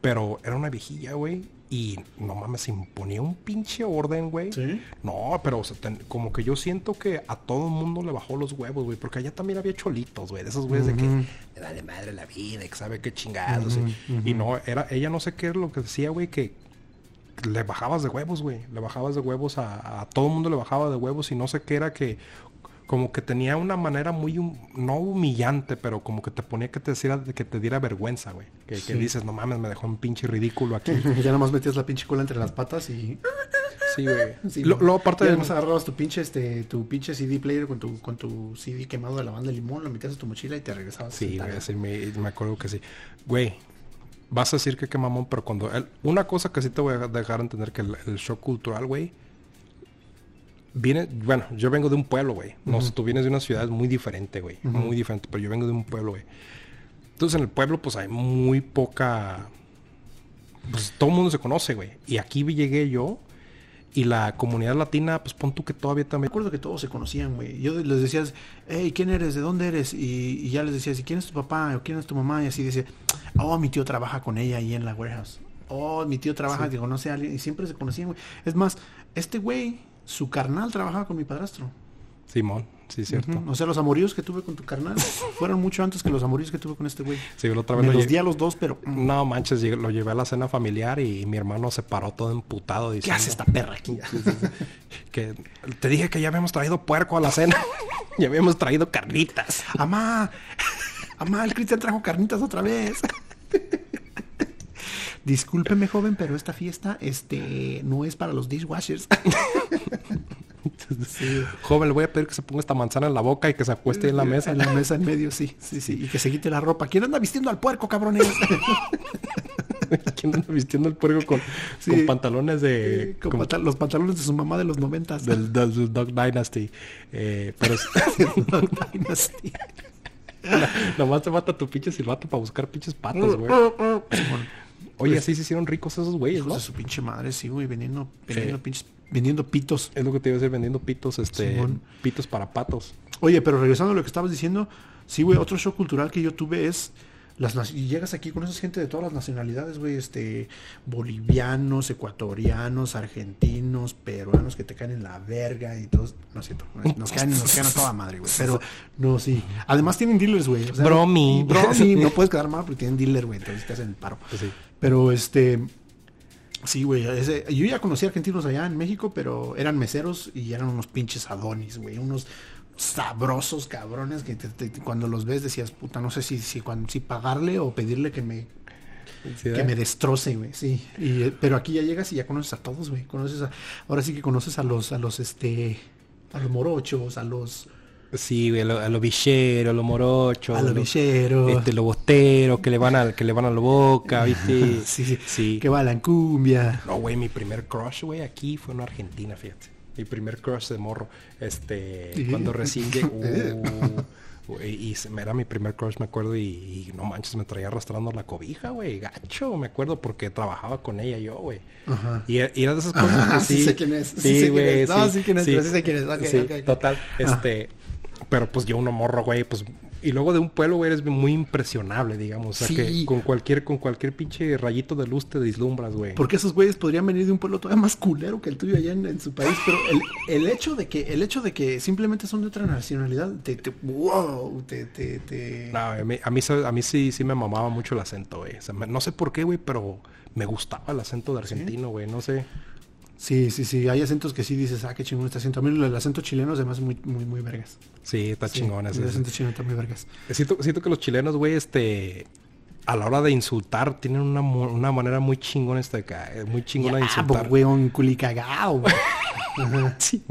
pero era una viejilla, güey. Y no mames, imponía un pinche orden, güey. ¿Sí? No, pero como que yo siento que a todo el mundo le bajó los huevos, güey. Porque allá también había cholitos, güey. De esos güeyes de que le da de madre la vida, que sabe qué chingados. Y no, era, ella no sé qué era lo que decía, güey, que le bajabas de huevos, güey. Le bajabas de huevos a, a, todo el mundo le bajaba de huevos y no sé qué era que como que tenía una manera muy, no humillante, pero como que te ponía que te, decía, que te diera vergüenza, güey. Que, dices, no mames, me dejó un pinche ridículo aquí. ya nomás metías la pinche cola entre las patas y... Sí, güey. luego, aparte de... Además agarrabas tu pinche, este, tu pinche CD player con tu, con tu CD quemado de la banda de limón, lo metías en tu mochila y te regresabas. Sí, güey, sí, me, me, acuerdo que sí. Güey, vas a decir que qué mamón, pero cuando... una cosa que sí te voy a dejar entender que el, el shock cultural, güey viene, bueno, yo vengo de un pueblo, güey. No sé, tú vienes de una ciudad muy diferente, güey. Muy diferente, pero yo vengo de un pueblo, güey. Entonces en el pueblo, pues hay muy poca. Pues todo el mundo se conoce, güey. Y aquí llegué yo. Y la comunidad latina, pues pon tú que todavía también. Me acuerdo que todos se conocían, güey. Yo les decías, hey, ¿quién eres? ¿De dónde eres? Y, ya les decías, ¿y quién es tu papá? ¿O quién es tu mamá? Y así dice, oh, mi tío trabaja con ella ahí en la warehouse. Oh, mi tío trabaja, y conoce a alguien. Y siempre se conocían, güey. Es más, este güey su carnal trabajaba con mi padrastro. Simón, sí, cierto. O sea, los amoríos que tuve con tu carnal fueron mucho antes que los amoríos que tuve con este güey. Sí, la otra vez. Me los di a los dos, pero. Mm. No manches, lo llevé a la cena familiar y mi hermano se paró todo emputado. Diciendo, ¿Qué hace esta perra aquí? que te dije que ya habíamos traído puerco a la cena. ya habíamos traído carnitas. Amá, amá, el Cristian trajo carnitas otra vez. Discúlpeme, joven, pero esta fiesta este, no es para los dishwashers. Joven, le voy a pedir que se ponga esta manzana en la boca y que se acueste en la mesa. En la mesa en medio, sí, sí, sí. Y que se quite la ropa. ¿Quién anda vistiendo al puerco, cabrones? ¿Quién anda vistiendo al puerco con, pantalones de... con, los pantalones de su mamá de los noventas. Del, Dog Dynasty. Eh, pero es... Dog Dynasty. Nomás te mata tu pinche silbato para buscar pinches patos, güey. Oye, pues, así se hicieron ricos esos güeyes, ¿no? De su pinche madre, sí, güey, vendiendo, vendiendo pinches vendiendo pitos. Es lo que te iba a decir, vendiendo pitos, este, pitos para patos. Oye, pero regresando a lo que estabas diciendo, sí, güey, otro show cultural que yo tuve es las, y llegas aquí con esa gente de todas las nacionalidades, güey, este, bolivianos, ecuatorianos, argentinos, peruanos que te caen en la verga y todos, no siento, nos caen, nos caen a toda madre, güey, pero no, sí. Además tienen dealers, güey. bromi. Bromi, no puedes quedar mal porque tienen dealer, güey, entonces te hacen el paro. Pues pero este, Sí, güey. Yo ya conocí argentinos allá en México, pero eran meseros y eran unos pinches adonis, güey. Unos sabrosos cabrones que cuando los ves decías, puta, no sé si, si, si pagarle o pedirle que me que me destroce, güey, sí. Y, pero aquí ya llegas y ya conoces a todos, güey. Conoces a, ahora sí que conoces a los, a los, este, a los morochos, a los... Sí, a los lo villeros, a los morochos. A los villeros. Este, los bosteros que le van a, que le van a la boca, ¿viste? sí, sí. Que va a la cumbia. No, güey, mi primer crush, güey, aquí fue en Argentina, fíjate mi primer crush de morro. Este, cuando recién llegó. Uh, y, era mi primer crush, me acuerdo, y, no manches, me traía arrastrando la cobija, güey, gacho, me acuerdo, porque trabajaba con ella yo, güey. Y, era de esas cosas sí. sé quién es. Sí, güey. No, sí, quién es, sí, sé quién es. total. Este, pero pues yo uno morro, güey, pues y luego de un pueblo, güey, eres muy impresionable, digamos. O sea, que con cualquier, con cualquier pinche rayito de luz te deslumbras, güey. Porque esos güeyes podrían venir de un pueblo todavía más culero que el tuyo allá en, su país. Pero el, hecho de que, el hecho de que simplemente son de otra nacionalidad, te, te wow, te, te, No, a mí, a mí, sí, sí me mamaba mucho el acento, güey. O sea, no sé por qué, güey, pero me gustaba el acento de argentino, güey. No sé. Sí, sí, sí. Hay acentos que sí dices, ah, qué chingón este acento. A mí el acento chileno es además muy, muy, muy vergas. Sí, está chingón ese. El acento chileno está muy vergas. Siento, siento que los chilenos, güey, este... A la hora de insultar, tienen una, una manera muy chingona esta acá. Eh, muy chingona de insultar. güey, un culicagao, güey. sí,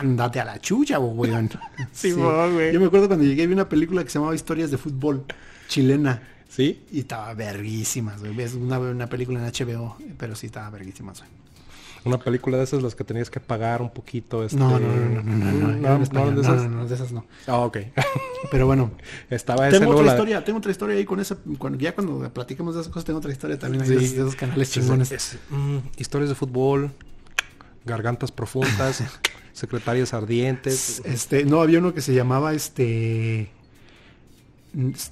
Ándate a la chucha, güey. Sí, güey. Yo me acuerdo cuando llegué vi una película que se llamaba Historias de Fútbol, chilena. ¿Sí? Y estaba verguísimas, güey. Es una, una película en HBO, pero sí estaba verguísimas, güey. Una película de esas las que tenías que pagar un poquito. Este... No, no, no, no, no, no, no, no, de esas? no, de esas no. Ah, ok. Pero bueno. Estaba tengo otra historia, tengo otra historia ahí con esa, cuando, ya cuando platiquemos de esas cosas tengo otra historia también de, esos canales chingones. Mm, historias de fútbol, gargantas profundas, secretarias ardientes. Este, no, había uno que se llamaba este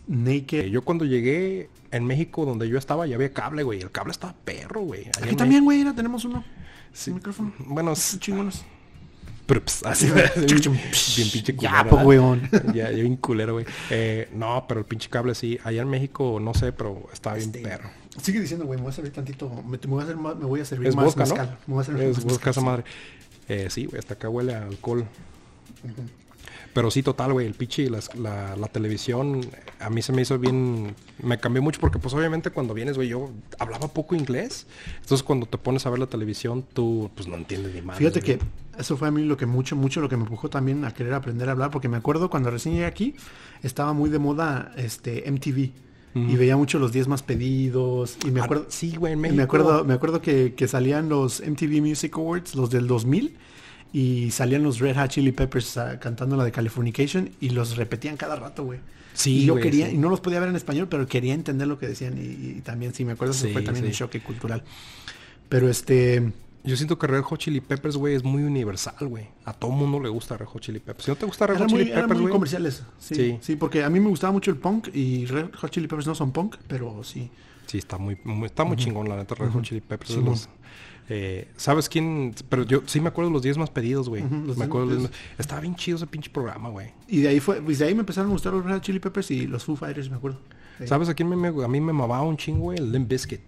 Naked. Yo cuando llegué en México, donde yo estaba, ya había cable, güey. El cable estaba perro, güey. Aquí también, güey, tenemos uno. Sí. micrófono. Bueno, chingones. Pero pues, así, bien pinche culero. Ya, pues, weón. ya, bien culero, güey. Eh, no, pero el pinche cable sí. Allá en México, no sé, pero está bien este, perro. Sigue diciendo, güey, me voy a servir tantito. Me, voy, a hacer, me voy a servir es más vodka, ¿no? Me voy a servir es más esa madre. Eh, sí, güey, hasta acá huele a alcohol. Pero sí, total, güey, el pinche la, la, televisión a mí se me hizo bien, me cambió mucho porque pues obviamente cuando vienes, güey, yo hablaba poco inglés. Entonces cuando te pones a ver la televisión, tú pues no entiendes ni más. Fíjate que eso fue a mí lo que mucho, mucho lo que me empujó también a querer aprender a hablar, porque me acuerdo cuando recién llegué aquí, estaba muy de moda este MTV. Y veía mucho los 10 más pedidos. Y me ah, acuerdo. sí, güey, en México. Me acuerdo, me acuerdo que, que salían los MTV Music Awards, los del 2000 y salían los Red Hot Chili Peppers uh, cantando la de Californication y los repetían cada rato, güey. Sí, y yo quería, y no los podía ver en español, pero quería entender lo que decían y, también, sí, me acuerdo, eso fue también un choque cultural. Pero este... Yo siento que Red Hot Chili Peppers, güey, es muy universal, güey. A todo mundo le gusta Red Hot Chili Peppers. Si no te gusta Red Hot Chili Peppers, eran muy comerciales. Sí, sí, porque a mí me gustaba mucho el punk y Red Hot Chili Peppers no son punk, pero sí. Sí, está muy, está muy chingón, la neta, Red Hot Chili Peppers. los, eh, ¿Sabes quién? Pero yo sí me acuerdo de los 10 más pedidos, güey. me acuerdo Estaba bien chido ese pinche programa, güey. Y de ahí fue, pues de ahí me empezaron a gustar los Red Chili Peppers y los Foo Fighters, me acuerdo. ¿Sabes a quién me, a mí me mamaba un chingo, güey? El Limp Bizkit.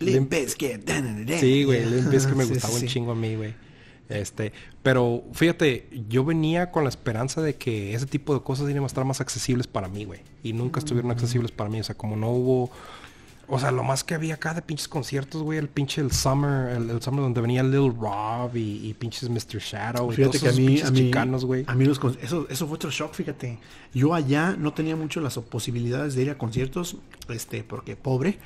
Limp Bizkit. Sí, güey, Limp Bizkit me gustaba un chingo a mí, güey. Este, pero fíjate, yo venía con la esperanza de que ese tipo de cosas iban a estar más accesibles para mí, güey. Y nunca estuvieron accesibles para mí. O sea, como no hubo o sea, lo más que había acá de pinches conciertos, güey, el pinche el Summer, el, Summer donde venía Lil Rob y, y, pinches Mr. Shadow fíjate y todos que a mí, a mí, chicanos, güey. A mí los eso, eso fue otro shock, fíjate. Yo allá no tenía mucho las posibilidades de ir a conciertos, este, porque pobre.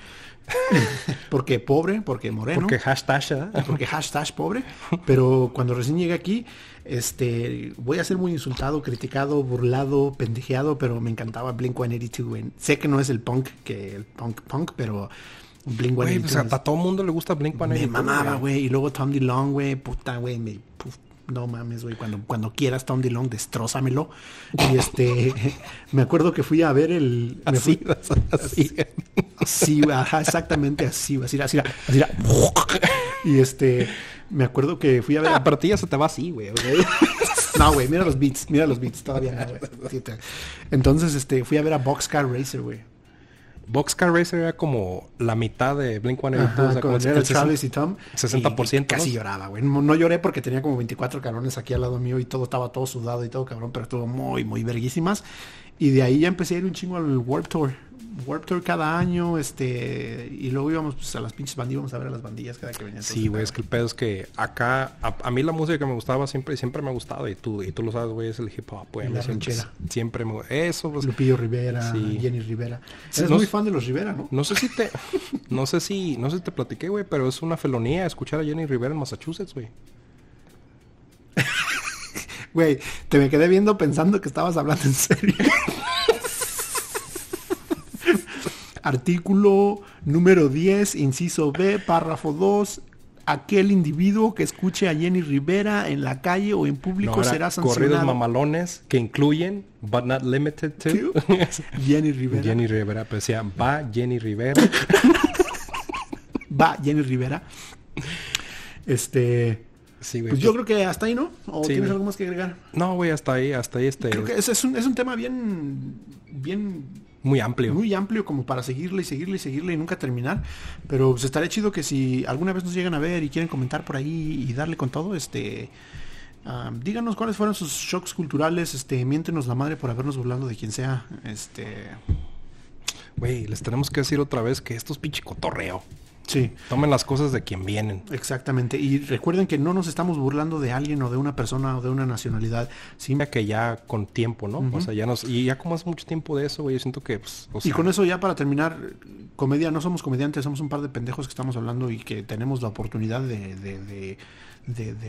porque pobre, porque moreno. Porque hashtag, ¿eh? Porque hashtag pobre. Pero cuando recién llegué aquí, este, voy a ser muy insultado, criticado, burlado, pendejeado, pero me encantaba Blink-182. Sé que no es el punk, que el punk punk, pero Blink Güey, pues a todo mundo le gusta Blink 182. Me mamaba, güey. Y luego Tom DeLonge, güey. Puta, güey. Me, no mames, güey. Cuando, cuando quieras Tom DeLonge, destrózamelo. Y este... me acuerdo que fui a ver el... así, así. Así, ajá, exactamente así. Así, así, así, así Y este... Me acuerdo que fui a ver... Ah, pero ti ya se te va así, güey. no, güey. Mira los beats. Mira los beats. Todavía no, güey. Entonces, este... Fui a ver a Boxcar Racer, güey. Boxcar Racer era como la mitad de Blink 182. o sea, como Travis y Tom. 60%. casi lloraba, güey. No, lloré porque tenía como 24 cabrones aquí al lado mío y todo estaba todo sudado y todo cabrón, pero estuvo muy, muy verguísimas. Y de ahí ya empecé a ir un chingo al Warp Tour. Warp Tour cada año, este, y luego íbamos pues, a las pinches bandillas, íbamos a ver a las bandillas cada que venían. Sí, güey, es que el pedo es que acá, a, mí la música que me gustaba siempre, siempre me ha gustado, y tú, y tú lo sabes, güey, es el hip hop, güey. La ranchera. Siempre me Eso, pues, Lupillo Rivera, Jenny Rivera. Eres muy fan de los Rivera, ¿no? No sé si te, no sé si, no sé si te platiqué, güey, pero es una felonía escuchar a Jenny Rivera en Massachusetts, güey. Güey, te me quedé viendo pensando que estabas hablando en serio. Artículo número 10, inciso B, párrafo 2. Aquel individuo que escuche a Jenny Rivera en la calle o en público será sancionado. Corridos mamalones que incluyen, but not limited to, Jenny Rivera. Jenny Rivera, pues decía, va Jenny Rivera. va Jenny Rivera. Este. Sí, pues, yo pues creo que hasta ahí, ¿no? ¿O tienes algo más que agregar? No, güey, hasta ahí, hasta ahí este. Creo que es, un, es un tema bien, bien muy amplio. Muy amplio como para seguirle y seguirle y seguirle y nunca terminar. Pero pues estaría chido que si alguna vez nos llegan a ver y quieren comentar por ahí y darle con todo, este... díganos cuáles fueron sus shocks culturales, este, miéntenos la madre por habernos burlando de quien sea, este... Güey, les tenemos que decir otra vez que esto es pinche cotorreo. Sí. Tomen las cosas de quien vienen. Exactamente. Y recuerden que no nos estamos burlando de alguien o de una persona o de una nacionalidad. Sí. Que ya con tiempo, ¿no? O sea, ya nos... Y ya como hace mucho tiempo de eso, güey, yo siento que... Pues, y con eso ya para terminar, comedia, no somos comediantes, somos un par de pendejos que estamos hablando y que tenemos la oportunidad de de,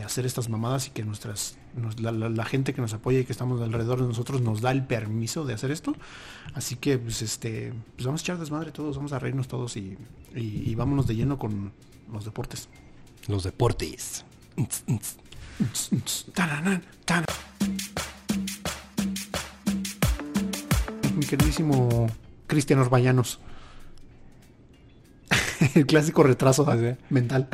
hacer estas mamadas y que nuestras la, gente que nos apoya y que estamos alrededor de nosotros nos da el permiso de hacer esto. Así que pues este pues vamos a echar desmadre todos, vamos a reírnos todos y, y, vámonos de lleno con los deportes. Los deportes. Mi queridísimo Cristian Orbañanos. el clásico retraso mental.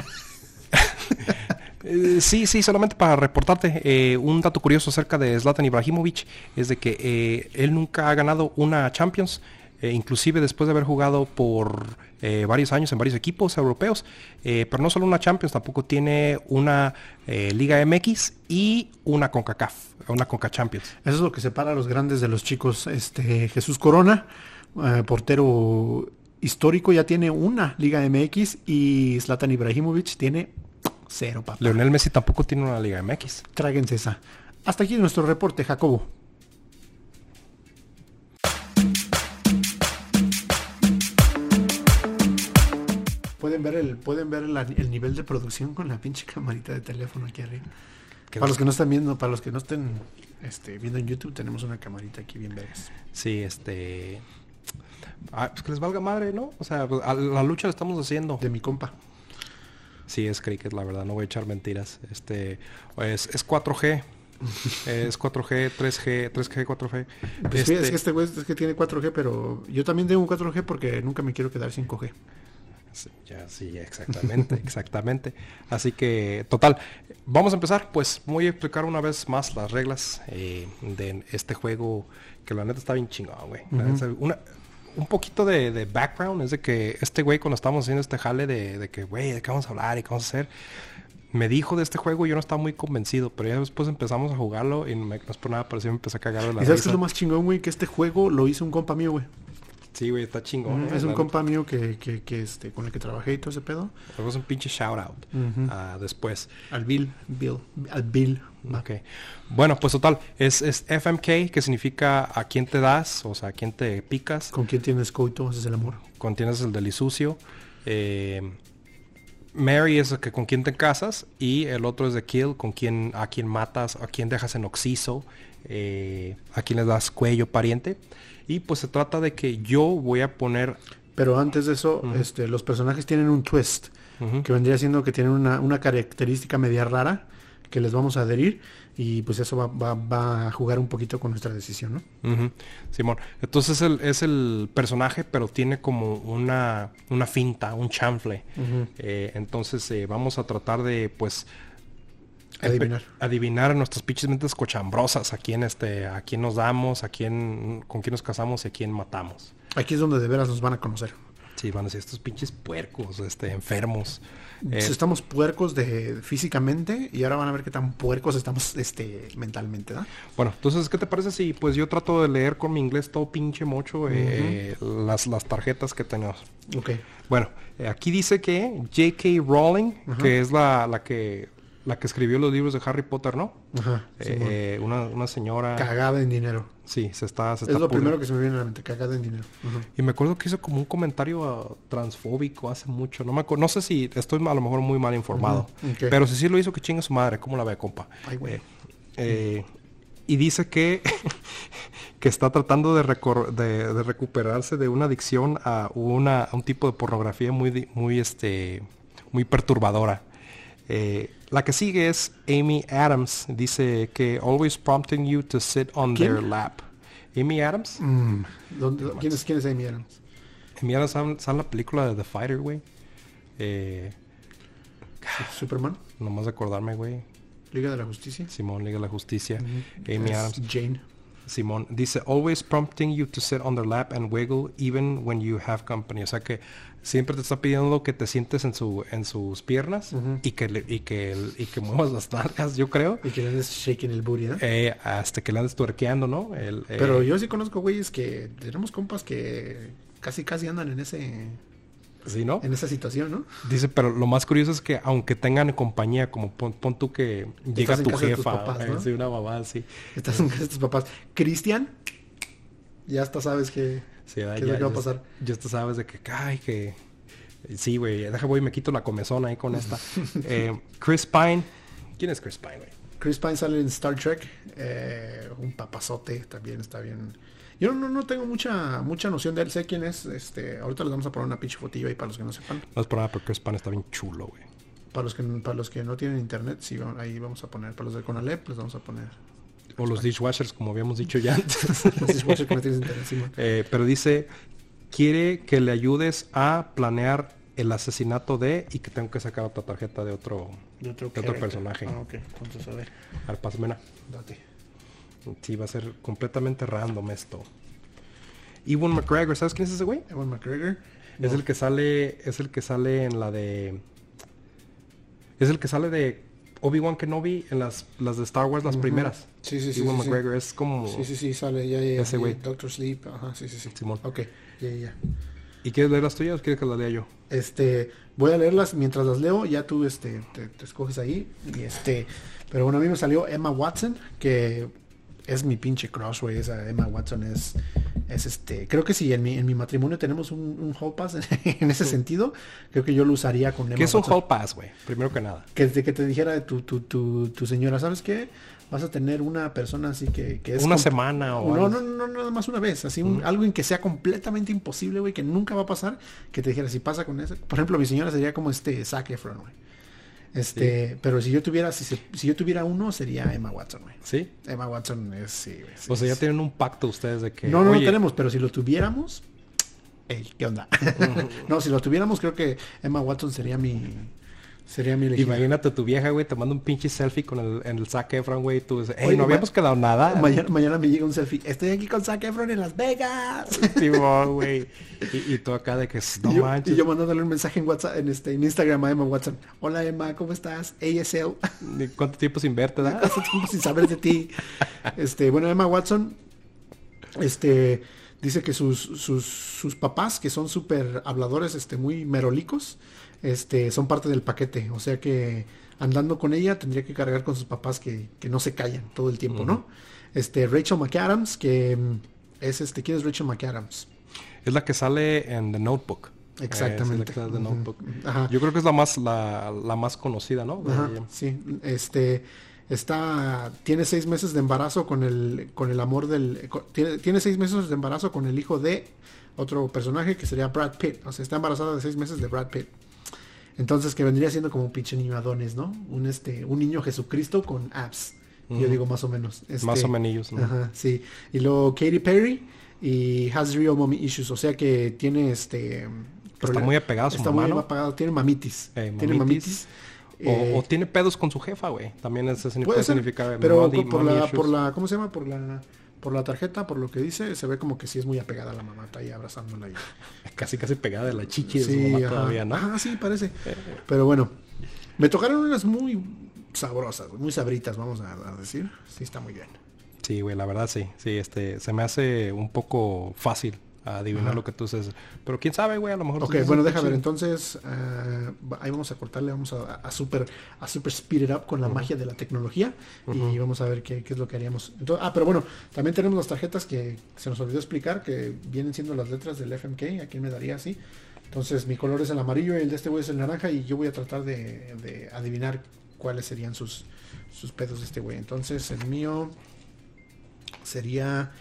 Eh, sí, sí, solamente para reportarte eh, un dato curioso acerca de Zlatan Ibrahimovic es de que eh, él nunca ha ganado una Champions, inclusive después de haber jugado por varios años en varios equipos europeos, pero no solo una Champions, tampoco tiene una Liga MX y una CONCACAF, una CONCA Champions. Eso es lo que separa a los grandes de los chicos. Este Jesús Corona, portero histórico, ya tiene una Liga MX y Zlatan Ibrahimovic tiene Cero, papá. Leonel Messi tampoco tiene una Liga MX. Tráguense esa. Hasta aquí nuestro reporte, Jacobo. Pueden ver el, pueden ver el, nivel de producción con la pinche camarita de teléfono aquí arriba. Para los que no están viendo, para los que no estén este, viendo en YouTube, tenemos una camarita aquí bien veres. Sí, este. Ah, pues que les valga madre, ¿no? O sea, pues, la lucha la estamos haciendo. De mi compa. Sí, es cricket, la verdad, no voy a echar mentiras. Este, es, es 4G. es 4G, 3G, 3G, 4G. es que este güey es que tiene 4G, pero yo también tengo 4G porque nunca me quiero quedar sin 5G. Sí, ya, sí, exactamente, exactamente. Así que, total, vamos a empezar. Pues voy a explicar una vez más las reglas eh, de este juego que la neta está bien chingado, güey. Una, un poquito de, background es de que este güey cuando estábamos haciendo este jale de, que, güey, ¿de qué vamos a hablar y qué vamos a hacer? Me dijo de este juego y yo no estaba muy convencido, pero ya después empezamos a jugarlo y no es por nada, pero sí me empecé a cagar de la ¿Y sabes qué es lo más chingón, güey? Que este juego lo hizo un compa mío, güey. Sí, güey, está chingón. es un compa mío que, que, que, este, con el que trabajé y todo ese pedo. Hagamos un pinche shout out uh después. Al Bill, Bill, al Bill. Ok. Bueno, pues total, es, es, FMK, que significa a quién te das, o sea, a quién te picas. Con quién tienes coito, ese es el amor. Con tienes el delisucio. Eh, Mary es que con quién te casas y el otro es de kill, con quién, a quién matas, a quién dejas en oxiso, eh, a quién le das cuello pariente. Y pues se trata de que yo voy a poner Pero antes de eso, este, los personajes tienen un twist, que vendría siendo que tienen una, una característica media rara que les vamos a adherir y pues eso va, a jugar un poquito con nuestra decisión, ¿no? Simón, entonces el, es el personaje, pero tiene como una, una finta, un chanfle. Eh, entonces eh, vamos a tratar de, pues, adivinar, adivinar nuestras pinches mentes cochambrosas, a quién este, a quién nos damos, a quién, con quién nos casamos y a quién matamos. Aquí es donde de veras nos van a conocer. Sí, van a ser estos pinches puercos, este, enfermos. Eh, estamos puercos de físicamente y ahora van a ver qué tan puercos estamos este mentalmente, ¿no? Bueno, entonces, ¿qué te parece si pues yo trato de leer con mi inglés todo pinche mocho eh, las, las tarjetas que tenemos? Ok. Bueno, eh, aquí dice que J.K. Rowling, que es la, la que la que escribió los libros de Harry Potter, ¿no? Ajá. Eh, una, una, señora. Cagada en dinero. Sí, se está. es lo primero que se me viene a la mente, cagada en dinero. Y me acuerdo que hizo como un comentario uh, transfóbico hace mucho. No me acuerdo, no sé si estoy a lo mejor muy mal informado. Pero si sí lo hizo, que chinga su madre. ¿Cómo la ve, compa? Ay, güey. Eh, eh, y dice que, que está tratando de, de, de, recuperarse de una adicción a, una, a un tipo de pornografía muy, muy, este, muy perturbadora. Eh, la que sigue es Amy Adams. Dice que always prompting you to sit on their lap. Amy Adams. Mm. ¿Quién, es, ¿Quién, es, Amy Adams? Amy Adams sale en la película de The Fighter, güey. Eh, Superman. Nomás de acordarme, güey. Liga de la Justicia. Simón, Liga de la Justicia. Amy Adams. Jane. Simón dice, always prompting you to sit on their lap and wiggle even when you have company. O sea que siempre te está pidiendo que te sientes en su en sus piernas y que y que y que muevas las nalgas, yo creo. Y que le andes shaking el booty, ¿no? Eh, hasta que le andes tuerqueando, ¿no? El, eh, Pero yo sí conozco güeyes que tenemos compas que casi casi andan en ese Sí, ¿no? En esa situación, ¿no? Dice, pero lo más curioso es que aunque tengan compañía, como pon, tú que llega tu jefa, papás, ¿no? una mamá así. Estás en casa de tus papás. Cristian, ya hasta sabes que Sí, ¿Qué ya, va a pasar? Ya tú sabes de que, ay, que... Sí, güey, deja voy y me quito la comezón ahí con esta. eh, Chris Pine. ¿Quién es Chris Pine, güey? Chris Pine sale en Star Trek. Eh, un papazote también está bien. Yo no, no, tengo mucha mucha noción de él. Sé quién es. Este, ahorita les vamos a poner una pinche fotillo ahí para los que no sepan. No es por nada, Chris Pine está bien chulo, güey. Para los que para los que no tienen internet, sí, ahí vamos a poner. Para los de Conalep, les vamos a poner o los dishwashers, como habíamos dicho ya antes. los dishwashers que no tienes eh, pero dice, quiere que le ayudes a planear el asesinato de y que tengo que sacar otra tarjeta de otro, de otro, personaje. Ah, ok. Entonces, a ver. Al pasmena. Date. Sí, va a ser completamente random esto. Ewan McGregor, ¿sabes quién es ese güey? Ewan McGregor. Es el que sale, es el que sale en la de... Es el que sale de Obi-Wan Kenobi en las, las de Star Wars, las primeras. Sí, sí, sí. Ewan McGregor es como... Sí, sí, sí, sale ya, ya. Ese güey. Doctor Sleep, ajá, sí, sí, sí. Simón. Ok, ya, ya. ¿Y quieres leer las tuyas o quieres que las lea yo? Este, voy a leerlas mientras las leo, ya tú, este, te, te escoges ahí. Y este, pero bueno, a mí me salió Emma Watson, que es mi pinche crush, güey. Esa Emma Watson es, es este. Creo que si en mi, en mi matrimonio tenemos un, un hall pass en, ese sentido, creo que yo lo usaría con Emma ¿Qué es un hall pass, güey? Primero que nada. Que de que te dijera tu, tu, tu, tu señora, ¿sabes qué? Vas a tener una persona así que, que es. Una semana o. No, no, no, nada más una vez. Así, algo en que sea completamente imposible, güey, que nunca va a pasar. Que te dijera, si pasa con eso. Por ejemplo, mi señora sería como este Zac Efron, güey. Este, pero si yo tuviera, si, si, yo tuviera uno, sería Emma Watson, güey. ¿Sí? Emma Watson es, sí, O sea, ya tienen un pacto ustedes de que. No, no, no tenemos, pero si lo tuviéramos. ¿qué onda? no, si lo tuviéramos, creo que Emma Watson sería mi, Sería mi Imagínate tu vieja, güey, tomando un pinche selfie con el, en el Zac Efron, güey. Tú dices, hey, no habíamos quedado nada. Mañana, mañana me llega un selfie. Estoy aquí con Zac Efron en Las Vegas. güey. y, y, tú acá de que no y yo, manches. Y yo mandándole un mensaje en WhatsApp, en este, en Instagram a Emma Watson. Hola Emma, ¿cómo estás? ASL. ¿Cuánto tiempo sin verte, da? ¿Cuánto tiempo sin saber de ti? Este, bueno, Emma Watson, este, dice que sus, sus, sus papás, que son súper habladores, este, muy merolicos, este, son parte del paquete. O sea que andando con ella tendría que cargar con sus papás que, no se callan todo el tiempo, ¿no? Este, Rachel McAdams, que mm, es este, ¿quién es Rachel McAdams? Es la que sale en The Notebook. Exactamente. Yo creo que es la más, la, más conocida, ¿no? sí, este está tiene seis meses de embarazo con el con el amor del tiene, tiene, seis meses de embarazo con el hijo de otro personaje que sería Brad Pitt. O sea, está embarazada de seis meses de Brad Pitt. Entonces, que vendría siendo como un pinche niño Adonis, ¿no? Un, este, un niño Jesucristo con abs. Yo digo más o menos. Este, más o menos, ¿no? Ajá, sí. Y luego Katy Perry y has real mommy issues. O sea que tiene este... Está muy apegado a su Está muy apagado. Tiene mamitis. Eh, tiene mamitis. O, eh, tiene pedos con su jefa, güey. También eso puede significar. Pero por, la, por la... ¿Cómo se llama? Por la por la tarjeta, por lo que dice, se ve como que sí es muy apegada a la mamá, está ahí abrazándola. Y... casi, casi pegada de la chichi de su mamá todavía, ¿no? Ah, sí, parece. Pero bueno, me tocaron unas muy sabrosas, muy sabritas, vamos a, a decir. Sí, está muy bien. Sí, güey, la verdad sí. Sí, este, se me hace un poco fácil a adivinar lo que tú haces. Pero quién sabe, güey, a lo mejor... Ok, bueno, déjame ver. Entonces, eh, ahí vamos a cortarle, vamos a, super, a super speed it up con la magia de la tecnología y vamos a ver qué, es lo que haríamos. Entonces, ah, pero bueno, también tenemos las tarjetas que se nos olvidó explicar, que vienen siendo las letras del FMK. Aquí me daría así. Entonces, mi color es el amarillo el de este güey es el naranja y yo voy a tratar de, adivinar cuáles serían sus, sus pedos de este güey. Entonces, el mío sería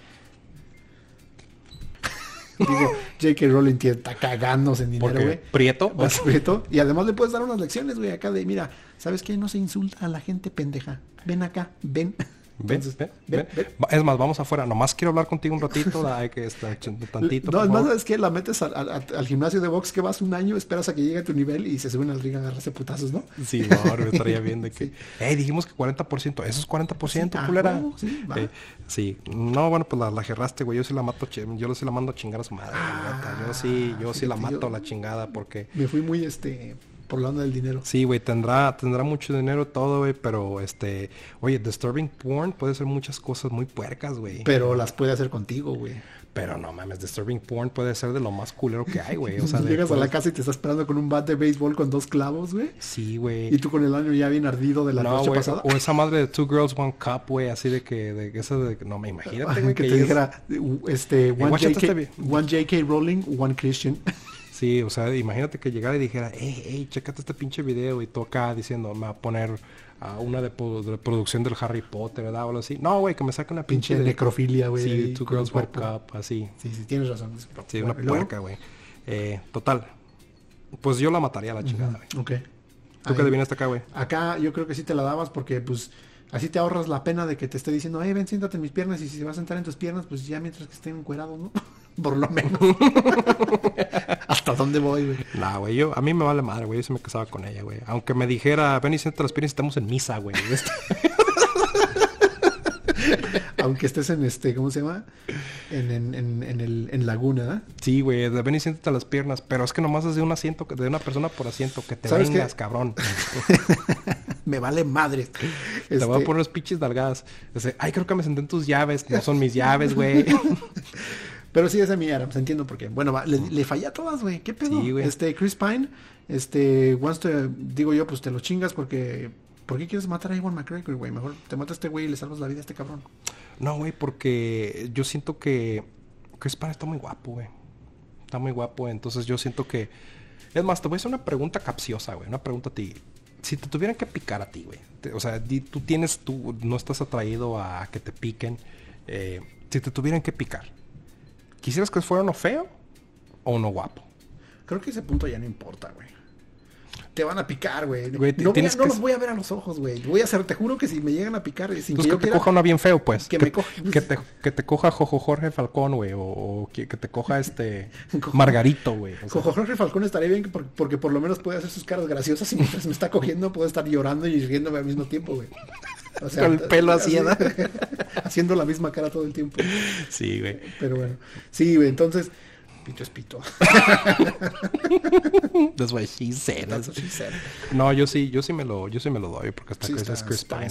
Digo, J.K. Rowling está cagándose en dinero, güey. ¿Prieto? prieto. Y además le puedes dar unas lecciones, güey, acá de, mira, ¿sabes qué? No se insulta a la gente pendeja. Ven acá, ven. ¿Ven? ¿Ven? Es más, vamos afuera. Nomás quiero hablar contigo un ratito. Hay que estar tantito. No, es más, es que la metes al, gimnasio de box que vas un año, esperas a que llegue a tu nivel y se suben al ring a agarrarse putazos, ¿no? Sí, no, me estaría bien de que. Eh, dijimos que 40%. Eso es 40%, sí, culera. sí, eh, sí, no, bueno, pues la, la gerraste, güey. Yo sí la mato, yo sí la mando a chingar a su madre. yo ah, sí, yo sí la mato a la chingada porque. Me fui muy este por la onda del dinero. Sí, güey, tendrá, tendrá mucho dinero todo, güey, pero este, oye, disturbing porn puede ser muchas cosas muy puercas, güey. Pero las puede hacer contigo, güey. Pero no mames, disturbing porn puede ser de lo más culero que hay, güey. O sea, llegas a la casa y te estás esperando con un bat de béisbol con dos clavos, güey. Sí, güey. Y tú con el año ya bien ardido de la noche pasada. O esa madre de Two Girls One Cup, güey, así de que de esa de no me imagínate, güey, que, te dijera este one, JK, one JK Rowling, one Christian. Sí, o sea, imagínate que llegara y dijera, hey, hey, chécate este pinche video y acá diciendo, me va a poner a una de, producción del Harry Potter, ¿verdad? O algo así. No, güey, que me saque una pinche, de... necrofilia, güey. Sí, Two Girls One Cup, así. Sí, sí, tienes razón. Sí, una puerca, güey. Eh, total. Pues yo la mataría a la chingada, güey. Ok. ¿Tú qué acá, güey? Acá yo creo que sí te la dabas porque, pues, así te ahorras la pena de que te esté diciendo, hey, ven, siéntate en mis piernas y si se va a sentar en tus piernas, pues ya mientras que estén encuerados, ¿no? Por lo menos. ¿Hasta dónde voy, güey? Nah, güey, yo, a mí me vale madre, güey. Yo se me casaba con ella, güey. Aunque me dijera, ven y siéntate las piernas, estamos en misa, güey. Aunque estés en este, ¿cómo se llama? En, en, en, el, en Laguna, Sí, güey, de ven y siéntate las piernas. Pero es que nomás es de un asiento, de una persona por asiento, que te vengas, cabrón. me vale madre. Te voy a este poner los pinches dalgadas. Ay, creo que me senté en tus llaves. No son mis llaves, güey. Pero sí, es mi Adams, entiendo por qué. Bueno, le, le falla a todas, güey. ¿Qué pedo? Sí, este, Chris Pine, este, once te, digo yo, pues te lo chingas porque... ¿Por qué quieres matar a Iwan McGregor, güey? Mejor te mata a este güey y le salvas la vida a este cabrón. No, güey, porque yo siento que Chris Pine está muy guapo, güey. Está muy guapo, entonces yo siento que... Es más, te voy a hacer una pregunta capciosa, güey. Una pregunta a ti. Si te tuvieran que picar a ti, güey. O sea, tú tienes, tú no estás atraído a que te piquen. Eh, si te tuvieran que picar, ¿Quisieras que fuera uno feo o uno guapo? Creo que ese punto ya no importa, güey. Te van a picar, güey. No, no los voy a ver a los ojos, güey. Voy a hacer, te juro que si me llegan a picar sin pues que, te coja uno bien feo, pues. Que, me coja. Que te, que te coja Jojo Jorge Falcón, güey. O, que, te coja este Margarito, güey. Jojo Jorge Falcón estaría bien porque, porque, por lo menos puede hacer sus caras graciosas y mientras me está cogiendo puedo estar llorando y riéndome al mismo tiempo, güey. O sea, Con el pelo así, haciendo la misma cara todo el tiempo. Sí, güey. Pero bueno. Sí, güey. Entonces, pito es pito. That's what she said. No, yo sí, yo sí me lo, yo sí me lo doy porque hasta que es Chris Pine,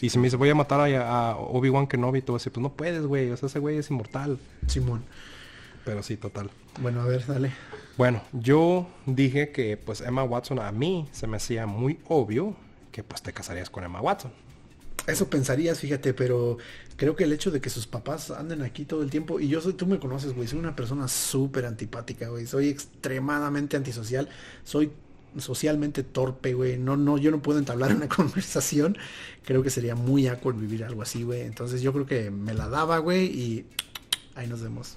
Y si me dice voy a matar a, a Obi-Wan Kenobi, todo así, pues no puedes, güey. O sea, ese güey es inmortal. Simón. Pero sí, total. Bueno, a ver, dale. Bueno, yo dije que pues Emma Watson a mí se me hacía muy obvio que pues te casarías con Emma Watson. Eso pensarías, fíjate, pero creo que el hecho de que sus papás anden aquí todo el tiempo, y yo soy, tú me conoces, güey, soy una persona súper antipática, güey, soy extremadamente antisocial, soy socialmente torpe, güey, no, no, yo no puedo entablar una conversación, creo que sería muy awkward vivir algo así, güey, entonces yo creo que me la daba, güey, y ahí nos vemos.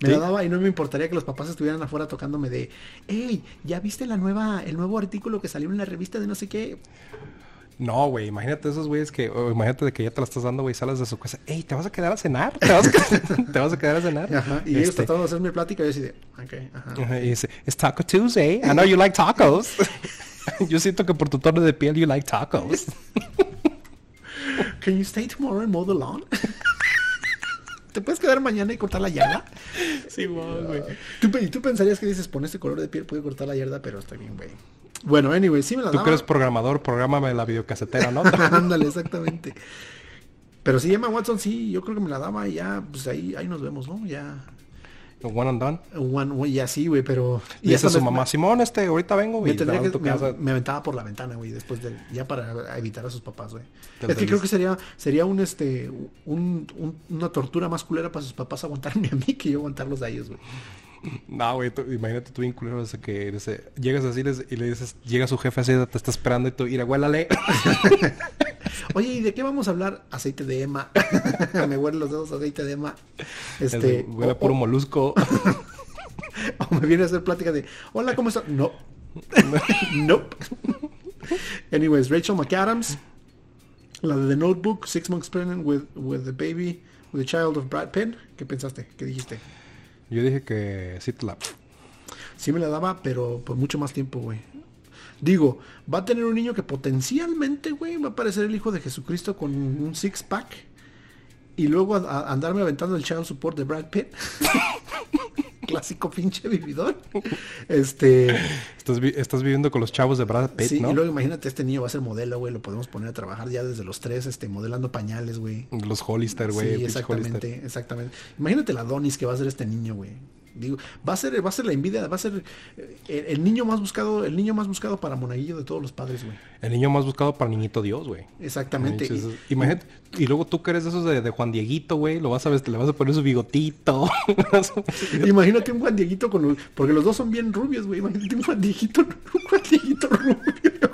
Me la daba y no me importaría que los papás estuvieran afuera tocándome de, hey, ¿ya viste la nueva, el nuevo artículo que salió en la revista de no sé qué? No, güey, imagínate esos güeyes que, imagínate de que ya te la estás dando, güey, sales de su casa, ey, ¿te vas a quedar a cenar? ¿Te vas a, ¿te vas a quedar a cenar? Ajá, y ellos este tratando de hacerme plática y yo así ok, ajá. Y dice, it's Taco Tuesday, I know you like tacos. yo siento que por tu tono de piel you like tacos. Can you stay tomorrow and mow the lawn? ¿Te puedes quedar mañana y cortar la yarda? Sí, güey. ¿Tú, tú pensarías que dices, pon este color de piel, puede cortar la yarda, pero está bien, güey. Bueno, anyway, sí me la Tú que eres programador, prográmame la videocasetera, ¿no? Ándale, exactamente. Pero sí, Emma Watson, sí, yo creo que me la daba y ya, pues ahí, ahí nos vemos, ¿no? Ya. One and done. One, ya sí, güey, pero... Y, esa es su mamá. Simón, este, ahorita vengo, güey. Me, aventaba por la ventana, güey, después de... Ya para evitar a sus papás, güey. Es que creo que sería, sería un, este, un, una tortura más culera para sus papás aguantarme a mí que yo aguantarlos a ellos, güey. No, güey, imagínate tú bien culero ese que llegas así y le dices, llega su jefe así, te está esperando y tú, ir huélale. Oye, ¿y de qué vamos a hablar? Aceite de ema. Me huelen los dedos aceite de ema. Este, huele puro molusco. o me viene a hacer plática de, hola, ¿cómo estás? No. nope. Anyways, Rachel McAdams. La de The Notebook, Six Months Pregnant with, with the Baby, with the Child of Brad Pitt. ¿Qué pensaste? ¿Qué dijiste? Yo dije que sí te la... Sí me la daba, pero por mucho más tiempo, güey. Digo, va a tener un niño que potencialmente, güey, va a parecer el hijo de Jesucristo con un six-pack. Y luego andarme aventando el child support de Brad Pitt. Clásico pinche vividor. Este. Estás, viviendo con los chavos de Brad Pitt, sí, y luego imagínate, este niño va a ser modelo, güey. Lo podemos poner a trabajar ya desde los tres, este, modelando pañales, güey. Los Hollister, güey. Sí, exactamente, exactamente. Imagínate la Donis que va a ser este niño, güey. Digo, va a ser, va a ser la envidia, va a ser eh, el, niño más buscado, el niño más buscado para monaguillo de todos los padres, güey. El niño más buscado para niñito Dios, güey. Exactamente. y, imagínate, y luego tú que eres de esos de, Juan Dieguito, güey, lo vas a ver, le vas a poner su bigotito. imagínate un Juan Dieguito con porque los dos son bien rubios, güey. Imagínate un Juan Dieguito, un Juan Dieguito rubio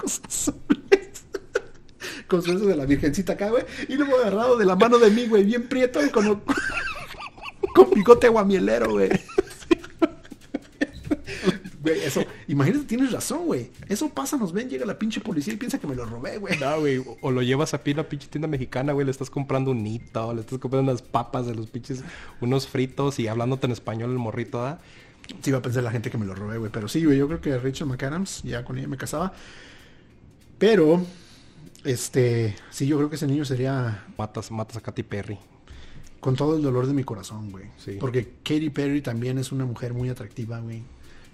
con su de la virgencita acá, güey. Y luego agarrado de la mano de mí, güey, bien prieto y con, con bigote guamielero, güey eso, imagínate, tienes razón, güey. Eso pasa, nos ven, llega la pinche policía y piensa que me lo robé, güey. No, güey. O lo llevas a pie a una pinche tienda mexicana, güey. Le estás comprando un nito, le estás comprando unas papas de los pinches, unos fritos y hablándote en español el morrito, ¿ah? Sí, va a pensar la gente que me lo robé, güey. Pero sí, güey, yo creo que Rachel McAdams, ya con ella me casaba. Pero, este, sí, yo creo que ese niño sería... Matas, matas a Katy Perry. Con todo el dolor de mi corazón, güey. Sí. Porque Katy Perry también es una mujer muy atractiva, güey.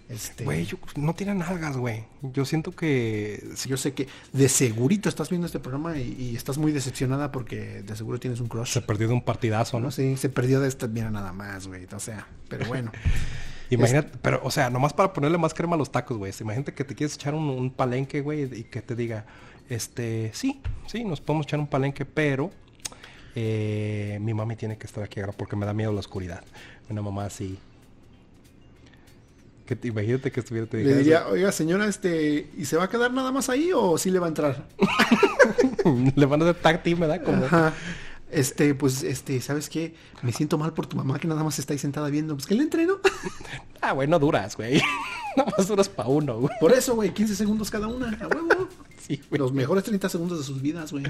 Este... Güey, no tiene nalgas, güey. Yo siento que... Yo sé que de segurito estás viendo este programa y, estás muy decepcionada porque de seguro tienes un crush. Se perdió de un partidazo, ¿no? Sí, se perdió de esta, mira nada más, güey. O sea, pero bueno. Imagínate, pero, o sea, nomás para ponerle más crema a los tacos, güey. Imagínate que te quieres echar un, palenque, güey, y que te diga, este, sí, sí, nos podemos echar un palenque, pero eh, mi mami tiene que estar aquí ahora porque me da miedo la oscuridad. Una mamá así, que te, imagínate que estuviera te Le diría, oiga señora, este, ¿y se va a quedar nada más ahí o sí le va a entrar? le van a hacer tag team, ¿verdad? Como... Este, pues, este, ¿sabes qué? Me siento mal por tu mamá que nada más está ahí sentada viendo. Pues que le entreno. ah, güey, no duras, güey. nada más duras para uno, güey. Por eso, güey, 15 segundos cada una, a huevo. Sí, güey. Los mejores 30 segundos de sus vidas, güey.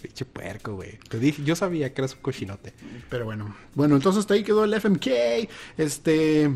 Pinche puerco, güey. Te dije, yo sabía que eras un cochinote. Pero bueno. Bueno, entonces hasta ahí quedó el FMK. Este.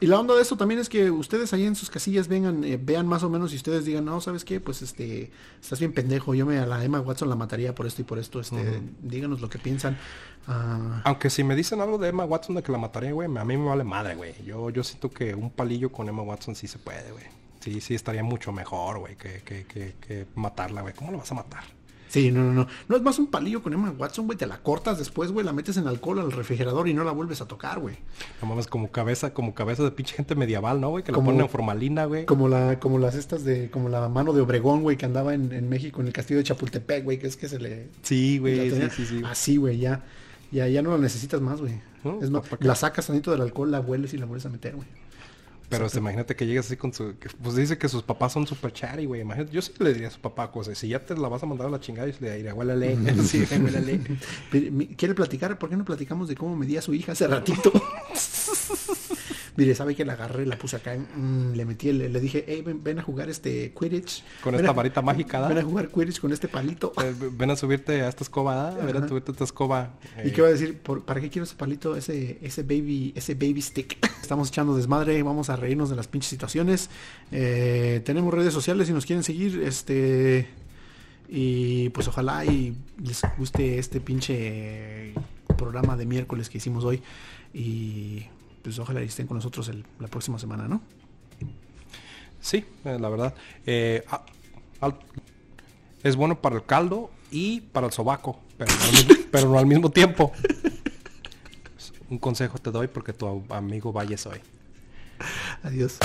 Y la onda de esto también es que ustedes ahí en sus casillas vengan, eh, vean más o menos y ustedes digan, no, ¿sabes qué? Pues este, estás bien pendejo, yo me a la Emma Watson la mataría por esto y por esto, este, díganos lo que piensan. Ah, Aunque si me dicen algo de Emma Watson de que la mataría, güey, a mí me vale madre, güey. Yo, yo siento que un palillo con Emma Watson sí se puede, güey. Sí, sí, estaría mucho mejor, güey, que, que, que, que matarla, güey. ¿Cómo lo vas a matar? Sí, no, no, no. No es más un palillo con Emma Watson, güey. Te la cortas después, güey. La metes en alcohol al refrigerador y no la vuelves a tocar, güey. No mames, como cabeza, como cabeza de pinche gente medieval, ¿no, güey? Que como, la ponen en formalina, güey. Como la, como las estas de, como la mano de Obregón, güey, que andaba en, México, en el castillo de Chapultepec, güey, que es que se le. Sí, güey, sí, sí, sí. Así, güey, ya. Ya, ya no la necesitas más, güey. es más, la sacas tantito del alcohol, la hueles y la vuelves a meter, güey. Pero imagínate que llegas así con su... pues dice que sus papás son super chatty, güey. Imagínate, yo sí le diría a su papá cosas. Si ya te la vas a mandar a la chingada, yo le diría, huélale. sí, huélale. ¿Quiere platicar? ¿Por qué no platicamos de cómo medía su hija hace ratito? Mire, ¿sabe que la agarré, la puse acá, mm, le metí, le, le dije, hey, ven, a jugar este Quidditch. Con esta varita mágica, Ven a jugar Quidditch con este palito. Eh, ven a subirte a esta escoba, ven a subirte a esta escoba. ¿Y qué va a decir? ¿Para qué quiero ese palito, ese, ese baby, ese baby stick? Estamos echando desmadre, vamos a reírnos de las pinches situaciones. Eh, tenemos redes sociales si nos quieren seguir, este... Y pues ojalá y les guste este pinche programa de miércoles que hicimos hoy. Y pues ojalá estén con nosotros la próxima semana, ¿no? Sí, eh, la verdad. Eh, es bueno para el caldo y para el sobaco, pero pero no al mismo tiempo. Un consejo te doy porque tu amigo Valle soy. Adiós.